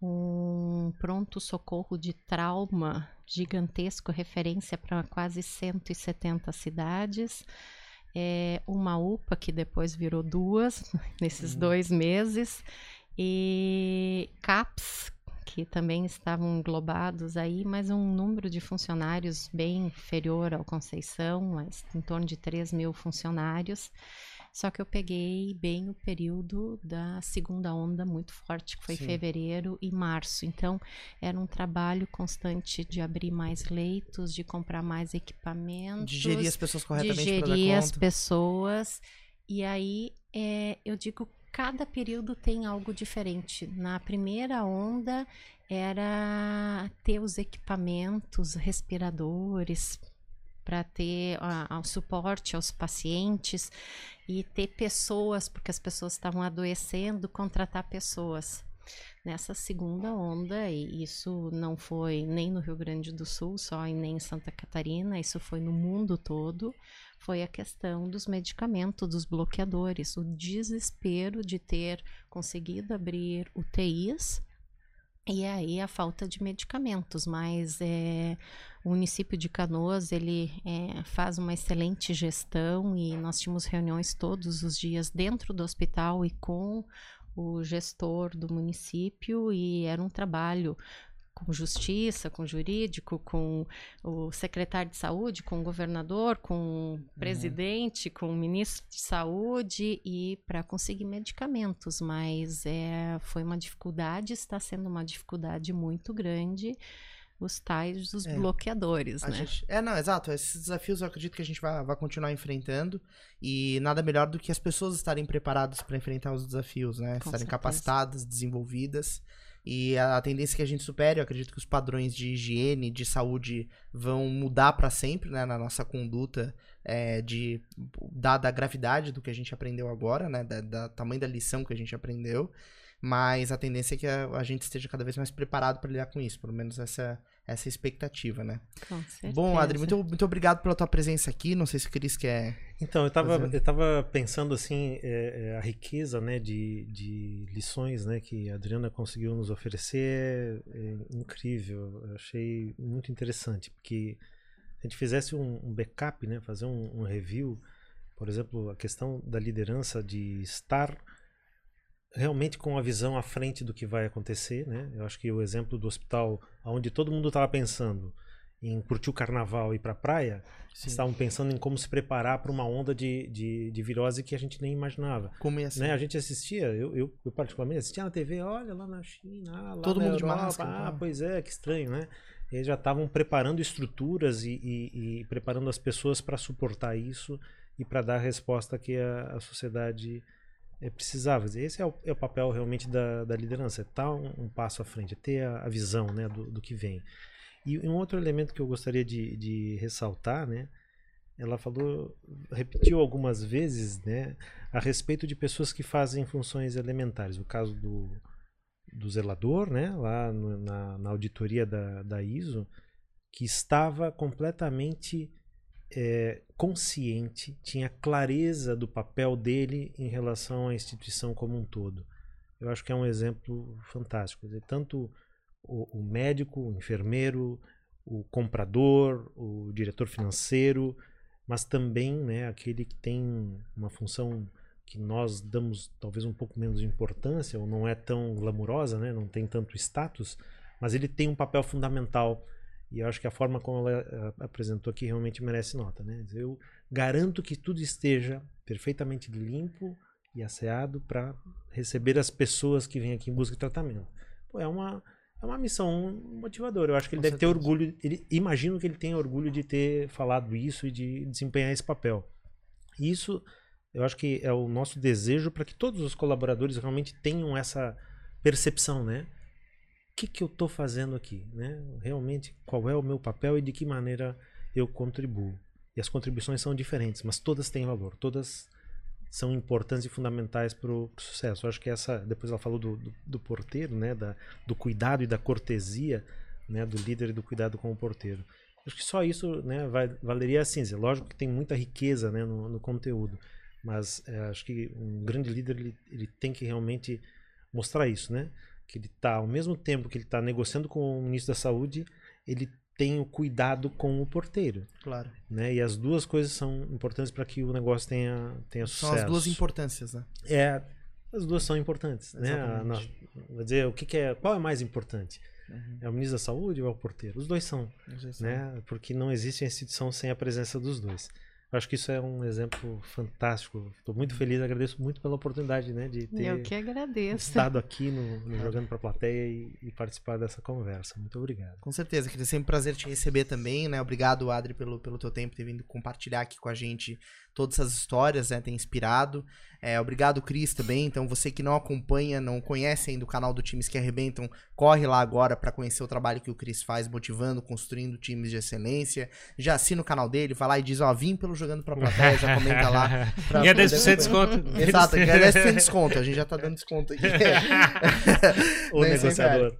um pronto-socorro de trauma gigantesco, referência para quase 170 cidades, é, uma UPA que depois virou duas nesses uhum. dois meses, e CAPS, que também estavam englobados aí, mas um número de funcionários bem inferior ao Conceição, mas em torno de 3 mil funcionários. Só que eu peguei bem o período da segunda onda muito forte, que foi Sim. fevereiro e março. Então, era um trabalho constante de abrir mais leitos, de comprar mais equipamentos. Digerir as pessoas corretamente. Digerir as pessoas. E aí, é, eu digo cada período tem algo diferente. Na primeira onda era ter os equipamentos, respiradores para ter o suporte aos pacientes e ter pessoas, porque as pessoas estavam adoecendo, contratar pessoas. Nessa segunda onda, e isso não foi nem no Rio Grande do Sul só e nem em Santa Catarina, isso foi no mundo todo, foi a questão dos medicamentos, dos bloqueadores, o desespero de ter conseguido abrir UTIs e aí a falta de medicamentos, mas é, o município de Canoas ele é, faz uma excelente gestão e nós tínhamos reuniões todos os dias dentro do hospital e com o gestor do município e era um trabalho com justiça, com jurídico, com o secretário de saúde, com o governador, com o uhum. presidente, uhum. com o ministro de saúde e para conseguir medicamentos, mas é, foi uma dificuldade, está sendo uma dificuldade muito grande os tais dos é. bloqueadores, a né? Gente, é, não, exato. Esses desafios eu acredito que a gente vai, vai continuar enfrentando e nada melhor do que as pessoas estarem preparadas para enfrentar os desafios, né? Com estarem certeza. capacitadas, desenvolvidas. E a tendência é que a gente supere, eu acredito que os padrões de higiene, de saúde vão mudar para sempre, né, na nossa conduta, é, de dada a gravidade do que a gente aprendeu agora, né, da, da tamanho da lição que a gente aprendeu. Mas a tendência é que a, a gente esteja cada vez mais preparado para lidar com isso, pelo menos essa essa expectativa, né? Com certeza. Bom, Adri, muito, muito obrigado pela tua presença aqui. Não sei se o Cris quer. Então, eu estava eu tava pensando assim, é, é, a riqueza né, de, de lições né, que a Adriana conseguiu nos oferecer é, é incrível. Eu achei muito interessante, porque a gente fizesse um, um backup, né, fazer um, um review, por exemplo, a questão da liderança de estar realmente com a visão à frente do que vai acontecer, né? Eu acho que o exemplo do hospital, onde todo mundo estava pensando em curtir o carnaval e ir para a praia, Sim. estavam pensando em como se preparar para uma onda de, de, de, virose que a gente nem imaginava. Como é assim? Né? A gente assistia, eu, eu, eu, particularmente assistia na TV, olha lá na China, lá todo na mundo Europa, de máscara. Ah, pois é, que estranho, né? Eles já estavam preparando estruturas e, e, e preparando as pessoas para suportar isso e para dar a resposta que a, a sociedade é, precisava. Esse é o, é o, papel realmente da, da liderança, é estar tá um, um, passo à frente, é ter a, a visão né, do, do, que vem. E um outro elemento que eu gostaria de, de ressaltar, né, ela falou, repetiu algumas vezes, né, a respeito de pessoas que fazem funções elementares. O caso do, do zelador, né, lá no, na, na auditoria da, da ISO, que estava completamente é, consciente, tinha clareza do papel dele em relação à instituição como um todo. Eu acho que é um exemplo fantástico. Dizer, tanto o, o, médico, o enfermeiro, o comprador, o diretor financeiro, mas também né, aquele que tem uma função que nós damos talvez um pouco menos de importância ou não é tão glamurosa, né, não tem tanto status, mas ele tem um papel fundamental e eu acho que a forma como ela eh, apresentou aqui realmente merece nota. Né? Eu garanto que tudo esteja perfeitamente limpo e asseado para receber as pessoas que vêm aqui em busca de tratamento. Pô, é uma é uma missão motivadora. Eu acho que ele Com deve certeza. ter orgulho. Ele, imagino que ele tenha orgulho de ter falado isso e de desempenhar esse papel. Isso Eu acho que é o nosso desejo para que todos os colaboradores realmente tenham essa percepção, né? Que, que eu estou fazendo aqui, né? Realmente, qual é o meu papel e de que maneira eu contribuo. E as contribuições são diferentes, mas todas têm valor, todas são importantes e fundamentais para o sucesso. Eu acho que essa, depois ela falou do, do, do porteiro, né? Da, do cuidado e da cortesia, né? Do líder e do cuidado com o porteiro. Acho que só isso, né? Vai, valeria a cinza. Lógico que tem muita riqueza, né? No, no conteúdo mas é, acho que um grande líder ele, ele tem que realmente mostrar isso, né? Que ele está, ao mesmo tempo que ele está negociando com o ministro da Saúde, ele tem o cuidado com o porteiro. Claro. Né? E as duas coisas são importantes para que o negócio tenha, tenha sucesso. São as duas importâncias, né? É, as duas são importantes. Né? vou dizer, o que, que, é, qual é mais importante? Uhum. É o ministro da Saúde ou é o porteiro? Os dois são. Né? Porque não existe instituição sem a presença dos dois. Eu acho que isso é um exemplo fantástico. Estou muito feliz, agradeço muito pela oportunidade né, de ter Eu que agradeço. estado aqui no, no Jogando para a Plateia e, e, participar dessa conversa. Muito obrigado. Com certeza, queria sempre um prazer te receber também. Né? Obrigado, Adri, pelo, pelo teu tempo, ter vindo compartilhar aqui com a gente todas essas histórias, né? Tem inspirado. É, obrigado, Cris, também. Então, você que não acompanha, não conhece ainda o canal do Times que Arrebentam, corre lá agora para conhecer o trabalho que o Cris faz, motivando, construindo times de excelência. Já assina o canal dele, vai lá e diz, ó, vim pelo Jogando pra Plateia, já comenta lá. Pra e 10% de desconto. Exato, ganha 10% de desconto. A gente já tá dando desconto aqui. o negociador.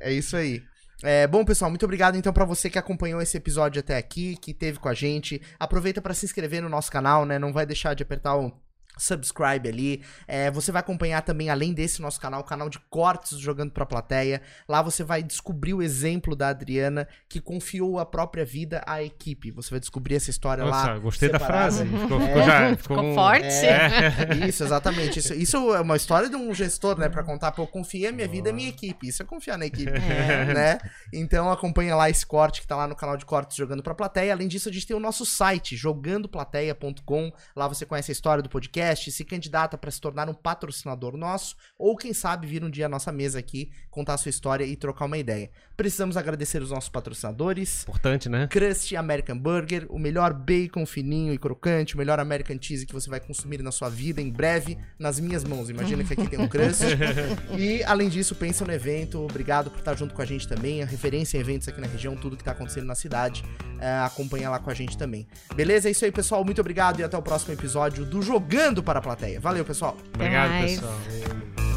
É isso aí. É, bom, pessoal, muito obrigado então para você que acompanhou esse episódio até aqui, que teve com a gente. Aproveita para se inscrever no nosso canal, né? Não vai deixar de apertar o subscribe ali. É, você vai acompanhar também, além desse nosso canal, o canal de cortes jogando pra plateia. Lá você vai descobrir o exemplo da Adriana que confiou a própria vida à equipe. Você vai descobrir essa história Nossa, lá. gostei separada. da frase. Ficou, é. ficou, já, ficou, ficou forte. É, isso, exatamente. Isso, isso é uma história de um gestor, né? Pra contar, pô, eu confiei a minha vida e a minha equipe. Isso é confiar na equipe, É. né? Então acompanha lá esse corte que tá lá no canal de cortes Jogando Pra Plateia. Além disso, a gente tem o nosso site, jogandoplateia.com. Lá você conhece a história do podcast, se candidata para se tornar um patrocinador nosso, ou quem sabe vir um dia à nossa mesa aqui, contar a sua história e trocar uma ideia. Precisamos agradecer os nossos patrocinadores. Importante, né? Crust American Burger, o melhor bacon fininho e crocante, o melhor American Cheese que você vai consumir na sua vida em breve, nas minhas mãos. Imagina que aqui tem um Crust. e, além disso, pensa no evento. Obrigado por estar junto com a gente também. A referência em eventos aqui na região, tudo que está acontecendo na cidade. É, acompanha lá com a gente também. Beleza? É isso aí, pessoal. Muito obrigado e até o próximo episódio do Jogando olhando para a plateia. Valeu, pessoal. Obrigado, pessoal.